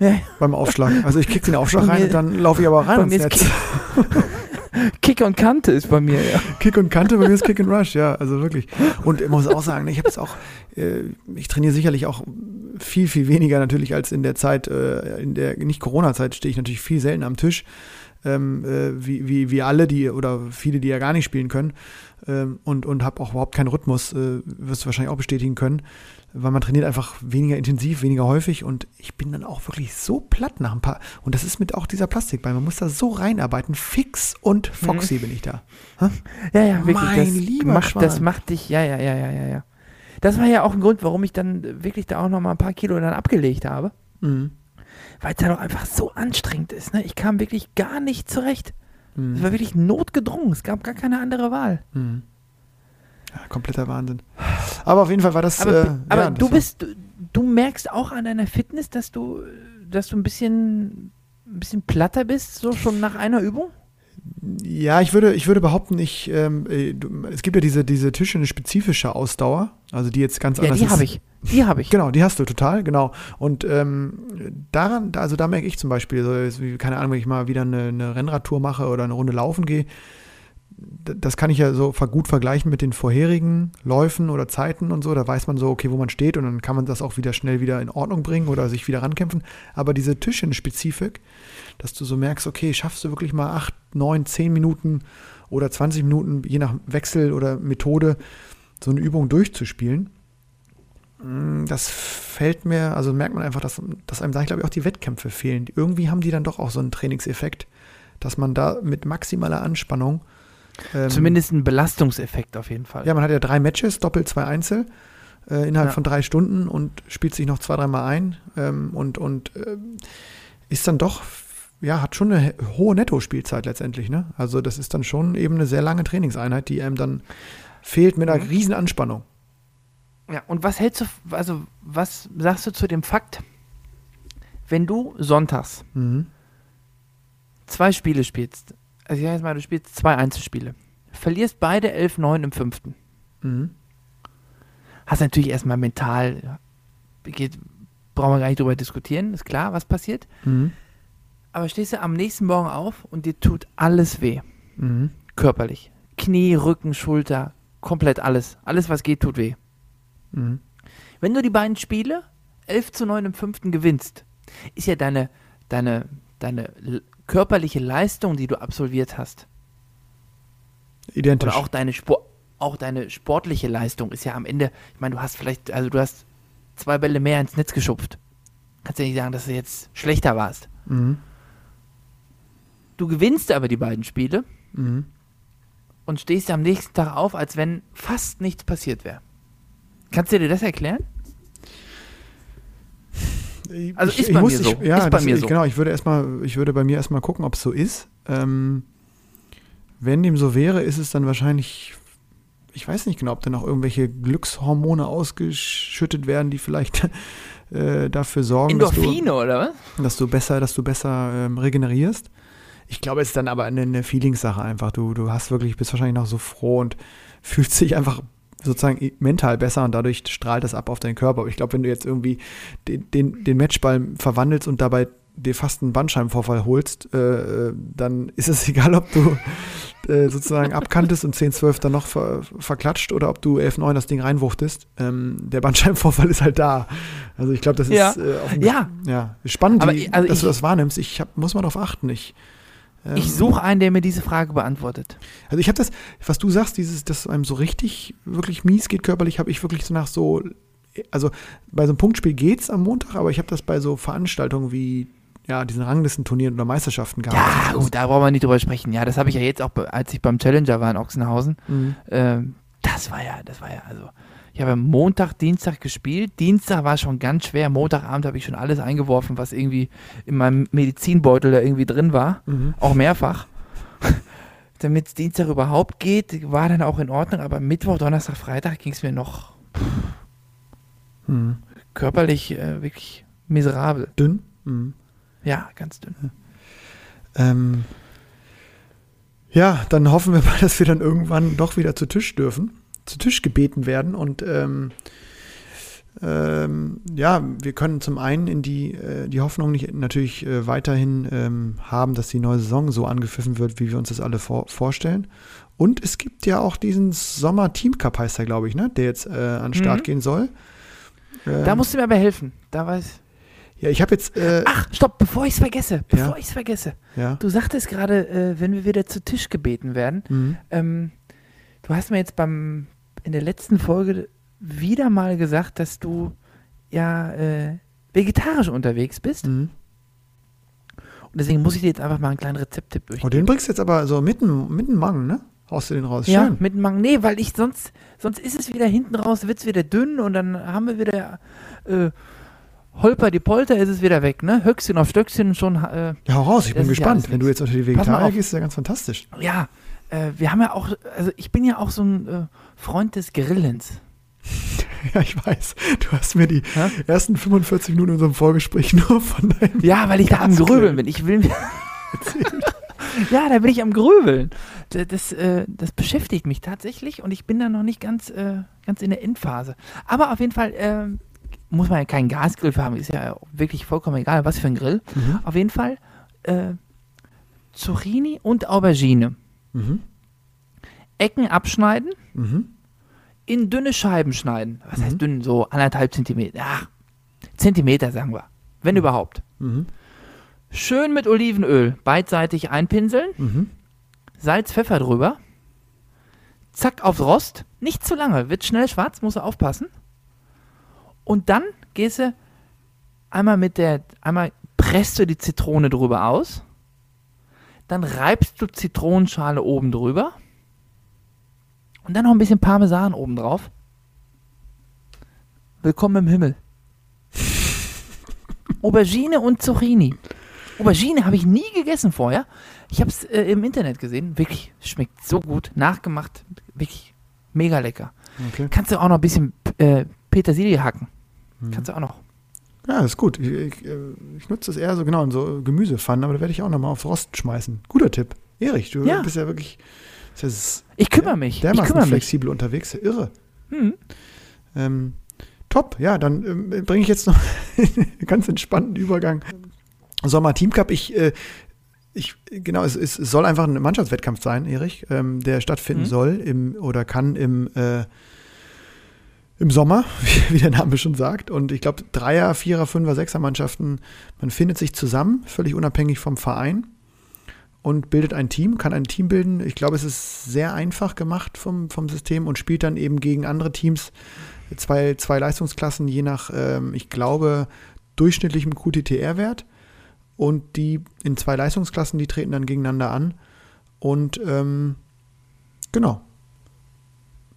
Ja. beim Aufschlag. Also ich kick den Aufschlag rein und dann laufe ich aber rein ins Netz. Kick und Kante ist bei mir, ja. Kick und Kante, bei mir ist Kick and Rush, ja, also wirklich. Und ich muss auch sagen, ich habe es auch, äh, ich trainiere sicherlich auch viel, viel weniger natürlich als in der Zeit, äh, in der nicht Corona-Zeit stehe ich natürlich viel selten am Tisch, ähm, äh, wie, wie, wie alle, die oder viele, die ja gar nicht spielen können. Ähm, und und habe auch überhaupt keinen Rhythmus, äh, wirst du wahrscheinlich auch bestätigen können, weil man trainiert einfach weniger intensiv, weniger häufig und ich bin dann auch wirklich so platt nach ein paar. Und das ist mit auch dieser Plastikball, man muss da so reinarbeiten, fix und foxy bin ich da. Ja, ja, wirklich. Mein das lieber macht, Schwan. das macht dich, ja, ja, ja, ja, ja, ja. Das war ja auch ein Grund, warum ich dann wirklich da auch noch mal ein paar Kilo dann abgelegt habe. Mhm. Weil es dann auch einfach so anstrengend ist. Ne? Ich kam wirklich gar nicht zurecht. Es Mhm. war wirklich notgedrungen. Es gab gar keine andere Wahl. Mhm. Ja, kompletter Wahnsinn. Aber auf jeden Fall war das. Aber, äh, aber ja, das du war- bist, du, du merkst auch an deiner Fitness, dass du, dass du ein bisschen, ein bisschen platter bist, so schon nach einer Übung? Ja, ich würde, ich würde behaupten, ich, ähm, äh, es gibt ja diese, diese Tische eine spezifische Ausdauer, also die jetzt ganz Ja, anders die ist. habe ich. Die habe ich. Genau, die hast du total, genau. Und ähm, daran, da- also da merke ich zum Beispiel, so, keine Ahnung, wenn ich mal wieder eine, eine Rennradtour mache oder eine Runde laufen gehe, das kann ich ja so gut vergleichen mit den vorherigen Läufen oder Zeiten und so. Da weiß man so, okay, wo man steht und dann kann man das auch wieder schnell wieder in Ordnung bringen oder sich wieder rankämpfen. Aber diese Tischchen-Spezifik, dass du so merkst, okay, schaffst du wirklich mal acht, neun, zehn Minuten oder 20 Minuten, je nach Wechsel oder Methode, so eine Übung durchzuspielen. Mm, Das fällt mir, also merkt man einfach, dass, dass einem da, glaube ich, auch die Wettkämpfe fehlen. Irgendwie haben die dann doch auch so einen Trainingseffekt, dass man da mit maximaler Anspannung. ähm, Zumindest ein Belastungseffekt auf jeden Fall. Ja, man hat ja drei Matches, doppelt zwei Einzel, äh, innerhalb Ja. von drei Stunden und spielt sich noch zwei, dreimal ein ähm, und, und äh, ist dann doch ja, hat schon eine hohe Netto-Spielzeit letztendlich, ne? Also das ist dann schon eben eine sehr lange Trainingseinheit, die einem dann fehlt mit einer Mhm. riesen Anspannung. Ja, und was hältst du, also was sagst du zu dem Fakt, wenn du sonntags Mhm. zwei Spiele spielst, also ich sag jetzt mal, du spielst zwei Einzelspiele, verlierst beide 11-9 im fünften, Mhm. hast natürlich erstmal mental, geht, brauchen wir gar nicht drüber diskutieren, ist klar, was passiert, Mhm. Aber stehst du am nächsten Morgen auf und dir tut alles weh, Mhm. körperlich, Knie, Rücken, Schulter, komplett alles, alles was geht, tut weh. Mhm. Wenn du die beiden Spiele 11 zu 9 im fünften gewinnst, ist ja deine, deine, deine körperliche Leistung, die du absolviert hast, Identisch. oder auch deine, Spor auch deine sportliche Leistung ist ja am Ende, ich meine, du hast vielleicht, also du hast zwei Bälle mehr ins Netz geschupft. Kannst ja nicht sagen, dass du jetzt schlechter warst. Mhm. Du gewinnst aber die beiden Spiele Mhm. und stehst am nächsten Tag auf, als wenn fast nichts passiert wäre. Kannst du dir das erklären? Also ist bei mir so. ja, Ist bei mir ich, so. Genau, ich würde erstmal, ich würde bei mir erstmal gucken, ob es so ist. Ähm, wenn dem so wäre, ist es dann wahrscheinlich, ich weiß nicht genau, ob dann noch irgendwelche Glückshormone ausgeschüttet werden, die vielleicht äh, dafür sorgen, dass du, oder was? dass du besser, dass du besser ähm, regenerierst. Ich glaube, es ist dann aber eine, eine Feelingssache einfach. Du, du hast wirklich, bist wahrscheinlich noch so froh und fühlst dich einfach sozusagen mental besser und dadurch strahlt das ab auf deinen Körper. Aber ich glaube, wenn du jetzt irgendwie den, den, den Matchball verwandelst und dabei dir fast einen Bandscheibenvorfall holst, äh, äh, dann ist es egal, ob du äh, sozusagen abkantest und 10-12 dann noch ver, verklatscht oder ob du 11-9 das Ding reinwuchtest. Ähm, der Bandscheibenvorfall ist halt da. Also ich glaube, das Ja. ist äh, auf dem- Ja. ja, spannend, wie, also dass du ich- das wahrnimmst. Ich hab, muss mal darauf achten. Ich, ähm, Ich suche einen, der mir diese Frage beantwortet. also ich habe das, was du sagst, dieses, dass einem so richtig, wirklich mies geht körperlich, habe ich wirklich so nach so, also bei so einem Punktspiel geht's am Montag, aber ich habe das bei so Veranstaltungen wie, ja, diesen Ranglistenturnieren oder Meisterschaften gehabt. Ja, gut, da brauchen wir nicht drüber sprechen. Ja, das habe ich ja jetzt auch, als ich beim Challenger war in Ochsenhausen. Mhm. Ähm, das war ja, das war ja, also. Ich habe Montag, Dienstag gespielt. Dienstag war schon ganz schwer. Montagabend habe ich schon alles eingeworfen, was irgendwie in meinem Medizinbeutel da irgendwie drin war. Mhm. Auch mehrfach. Damit es Dienstag überhaupt geht, war dann auch in Ordnung. Aber Mittwoch, Donnerstag, Freitag ging es mir noch Mhm. körperlich äh, wirklich miserabel. Dünn. Mhm. Ja, ganz dünn. Ähm, ja, dann hoffen wir mal, dass wir dann irgendwann doch wieder zu Tisch dürfen, zu Tisch gebeten werden und ähm, ähm, ja, wir können zum einen in die, äh, die Hoffnung nicht natürlich äh, weiterhin ähm, haben, dass die neue Saison so angepfiffen wird, wie wir uns das alle vor vorstellen. Und es gibt ja auch diesen Sommer Team Cup heißt er, glaube ich, ne, der jetzt äh, an den Start Mhm. gehen soll. Da Ähm, musst du mir aber helfen. Da weiß. ja, ich habe jetzt, äh, Ach, stopp, bevor ich es vergesse. Bevor Ja. ich es vergesse. ja, Du sagtest gerade, äh, wenn wir wieder zu Tisch gebeten werden. mhm. Ähm, du hast mir jetzt beim in der letzten Folge wieder mal gesagt, dass du ja äh, vegetarisch unterwegs bist. Mhm. Und deswegen muss ich dir jetzt einfach mal einen kleinen Rezepttipp Oh, durchgeben. den bringst du jetzt aber so mitten, mitten Mang, ne? Haust du den raus? ja, Schön. mit dem Mang. Nee, weil ich sonst, sonst ist es wieder hinten raus, wird es wieder dünn und dann haben wir wieder äh, Holper die Polter, ist es wieder weg, ne? Höchstchen auf Stöckchen schon. Äh, Ja, hau raus, ich bin ja gespannt. Wenn du jetzt unter die Vegetarier gehst, ist ja ganz fantastisch. ja, äh, wir haben ja auch, also ich bin ja auch so ein äh, Freund des Grillens. Ja, ich weiß. Du hast mir die Hä? ersten 45 Minuten in unserem Vorgespräch nur von deinem. Ja, weil ich da am. Grübeln bin. Ich will mir. ja, da bin ich am Grübeln. Das, das, äh, das beschäftigt mich tatsächlich und ich bin da noch nicht ganz, äh, ganz in der Endphase. Aber auf jeden Fall ähm, muss man ja keinen Gasgrill für haben. Ist ja wirklich vollkommen egal, was für ein Grill. Mhm. Auf jeden Fall äh, Zucchini und Aubergine. Mhm. Ecken abschneiden, Mhm. in dünne Scheiben schneiden. Was Mhm. heißt dünn? So anderthalb Zentimeter. Ach, Zentimeter sagen wir. Wenn überhaupt. Mhm. Schön mit Olivenöl beidseitig einpinseln, Mhm. Salz, Pfeffer drüber, zack aufs Rost, nicht zu lange, wird schnell schwarz, muss er aufpassen. Und dann gehst du einmal mit der, einmal presst du die Zitrone drüber aus, dann reibst du Zitronenschale oben drüber und dann noch ein bisschen Parmesan oben drauf. Willkommen im Himmel. Aubergine und Zucchini. Aubergine habe ich nie gegessen vorher. Ich habe es äh, im Internet gesehen. Wirklich, schmeckt so gut. Nachgemacht. Wirklich mega lecker. Okay. Kannst du auch noch ein bisschen äh, Petersilie hacken. Mhm. Kannst du auch noch. Ja, ist gut. Ich, ich, äh, ich nutze es eher so genau in so Gemüsepfannen, aber da werde ich auch nochmal aufs Rost schmeißen. Guter Tipp. Erich, du Ja. bist ja wirklich Ich kümmere mich. Ich dermaßen kümmere mich. flexibel unterwegs. Irre. Hm. Ähm, top, ja, dann ähm, bringe ich jetzt noch einen ganz entspannten Übergang. Sommer Team Cup, ich, äh, ich genau, es, es soll einfach ein Mannschaftswettkampf sein, Erich, ähm, der stattfinden Mhm. soll im oder kann im äh, im Sommer, wie, der Name schon sagt. Und ich glaube, Dreier, Vierer, Fünfer, Sechser Mannschaften, man findet sich zusammen, völlig unabhängig vom Verein und bildet ein Team, kann ein Team bilden. Ich glaube, es ist sehr einfach gemacht vom, vom System und spielt dann eben gegen andere Teams zwei, zwei Leistungsklassen, je nach, ähm, ich glaube, durchschnittlichem QTTR-Wert. Und die in zwei Leistungsklassen, die treten dann gegeneinander an. Und ähm, genau.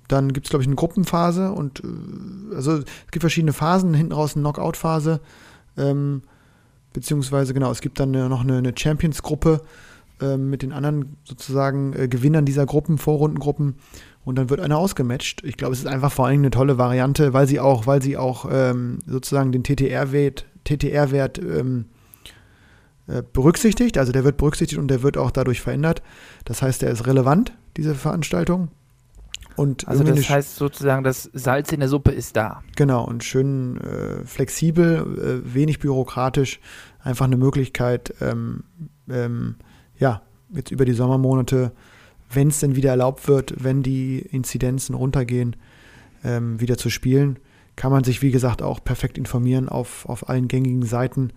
Dann gibt es, glaube ich, eine Gruppenphase und äh, also es gibt verschiedene Phasen, hinten raus eine Knockout-Phase. Ähm, beziehungsweise, genau, es gibt dann eine, noch eine, eine Champions-Gruppe ähm, mit den anderen sozusagen äh, Gewinnern dieser Gruppen, Vorrundengruppen. Und dann wird einer ausgematcht. Ich glaube, es ist einfach vor allem eine tolle Variante, weil sie auch, weil sie auch ähm, sozusagen den TTR-Wert TTR-Wert ähm, äh, berücksichtigt. Also der wird berücksichtigt und der wird auch dadurch verändert. Das heißt, der ist relevant, diese Veranstaltung. Und Also das heißt sozusagen, das Salz in der Suppe ist da. Genau, und schön äh, flexibel, äh, wenig bürokratisch, einfach eine Möglichkeit, ähm, ähm, ja, jetzt über die Sommermonate, wenn es denn wieder erlaubt wird, wenn die Inzidenzen runtergehen, ähm, wieder zu spielen, kann man sich, wie gesagt, auch perfekt informieren auf, auf allen gängigen Seiten.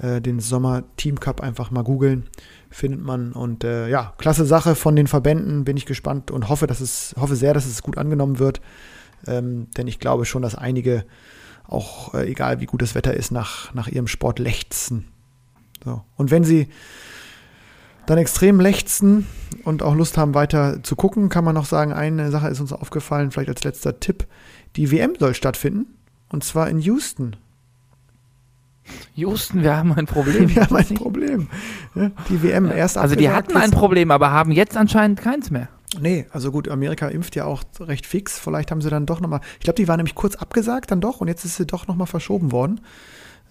Äh, den Sommer Team Cup einfach mal googeln, findet man. Und äh, ja, klasse Sache von den Verbänden, bin ich gespannt und hoffe, dass es, hoffe sehr, dass es gut angenommen wird. Ähm, denn ich glaube schon, dass einige auch, äh, egal wie gut das Wetter ist, nach, nach ihrem Sport lechzen. So. Und wenn sie dann extrem lechzen und auch Lust haben, weiter zu gucken, kann man noch sagen, eine Sache ist uns aufgefallen, vielleicht als letzter Tipp. Die WM soll stattfinden. Und zwar in Houston. Houston, wir haben ein Problem. Wir haben ein Problem. Ja, die WM erst Also die hatten ein Problem, aber haben jetzt anscheinend keins mehr. Nee, also gut, Amerika impft ja auch recht fix. Vielleicht haben sie dann doch nochmal, ich glaube, die war nämlich kurz abgesagt dann doch und jetzt ist sie doch nochmal verschoben worden.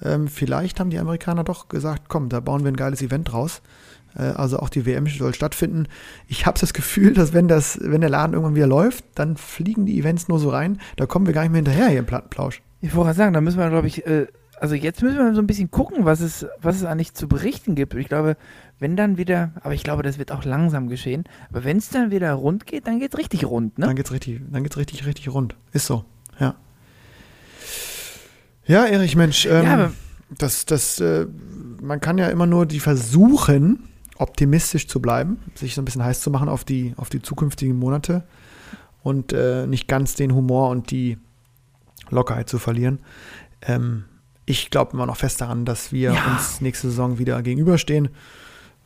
Ähm, vielleicht haben die Amerikaner doch gesagt, komm, da bauen wir ein geiles Event draus. Äh, also auch die WM soll stattfinden. Ich habe das Gefühl, dass wenn das, wenn der Laden irgendwann wieder läuft, dann fliegen die Events nur so rein. Da kommen wir gar nicht mehr hinterher hier im Plattenplausch. Ich wollte gerade sagen, da müssen wir, glaube ich, äh, also jetzt müssen wir so ein bisschen gucken, was es, was es eigentlich zu berichten gibt. Ich glaube, wenn dann wieder, aber ich glaube, das wird auch langsam geschehen, aber wenn es dann wieder rund geht, dann geht es richtig rund, ne? Dann geht's richtig, dann geht's richtig, richtig rund. Ist so, ja. Ja, Erich, Mensch, ähm, Ja, das, das, äh, man kann ja immer nur die versuchen, optimistisch zu bleiben, sich so ein bisschen heiß zu machen auf die, auf die zukünftigen Monate und äh, nicht ganz den Humor und die Lockerheit zu verlieren. Ähm, ich glaube immer noch fest daran, dass wir Ja. uns nächste Saison wieder gegenüberstehen,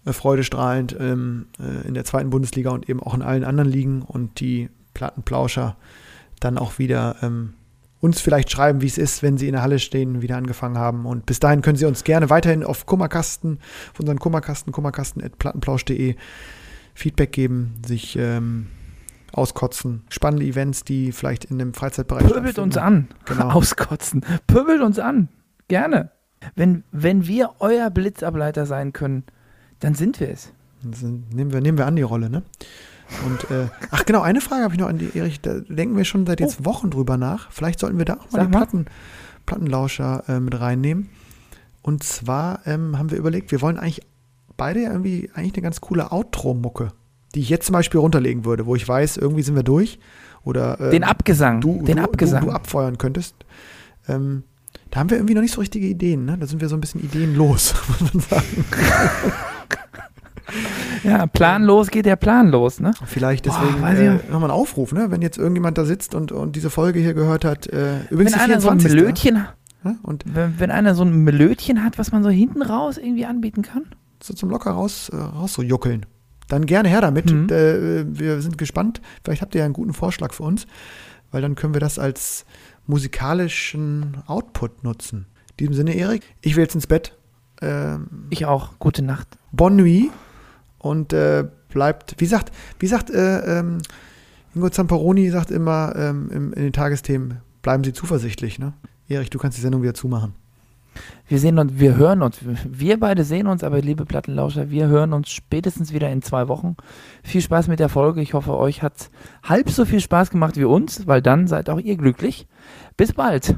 äh, freudestrahlend ähm, äh, in der zweiten Bundesliga und eben auch in allen anderen Ligen und die Plattenplauscher dann auch wieder ähm, uns vielleicht schreiben, wie es ist, wenn sie in der Halle stehen, wieder angefangen haben. Und bis dahin können Sie uns gerne weiterhin auf Kummerkasten, auf unseren Kummerkasten, kummerkasten.plattenplausch.de Feedback geben, sich ähm, auskotzen. Spannende Events, die vielleicht in dem Freizeitbereich Pöbelt uns an. Genau. Auskotzen. Pöbelt uns an. Gerne. Wenn, wenn wir euer Blitzableiter sein können, dann sind wir es. Nehmen wir, nehmen wir an die Rolle, ne? Und äh, ach genau, eine Frage habe ich noch an die Erich, da denken wir schon seit jetzt Wochen drüber nach. Vielleicht sollten wir da auch mal Sag die mal. Platten, Plattenlauscher äh, mit reinnehmen. Und zwar ähm, haben wir überlegt, wir wollen eigentlich beide ja irgendwie eigentlich eine ganz coole Outro-Mucke, die ich jetzt zum Beispiel runterlegen würde, wo ich weiß, irgendwie sind wir durch. Oder äh, Den Abgesang. du, den du, Abgesang. Du, du abfeuern könntest. Ähm, da haben wir irgendwie noch nicht so richtige Ideen, ne? Da sind wir so ein bisschen ideenlos, muss man sagen. ja, planlos geht der Plan los, ne? Vielleicht Boah, deswegen ich äh, nochmal ein Aufruf, ne? Wenn jetzt irgendjemand da sitzt und, und diese Folge hier gehört hat. Äh, übrigens Wenn einer so ein 24. Melödchen, Ne? Und wenn, wenn einer so ein Melödchen hat, was man so hinten raus irgendwie anbieten kann. so zum locker raus, äh, raus so juckeln. Dann gerne her damit. Mhm. Äh, wir sind gespannt. Vielleicht habt ihr ja einen guten Vorschlag für uns, weil dann können wir das als musikalischen Output nutzen. In diesem Sinne, Erik, ich will jetzt ins Bett. Ähm, Ich auch. Gute Nacht. Bonne nuit und äh, bleibt, wie sagt, wie sagt äh, ähm, Ingo Zamperoni sagt immer ähm, in den Tagesthemen, bleiben Sie zuversichtlich, ne? Erich, du kannst die Sendung wieder zumachen. Wir sehen uns, wir hören uns. Wir beide sehen uns, aber liebe Plattenlauscher, wir hören uns spätestens wieder in zwei Wochen. Viel Spaß mit der Folge. Ich hoffe, euch hat halb so viel Spaß gemacht wie uns, weil dann seid auch ihr glücklich. Bis bald.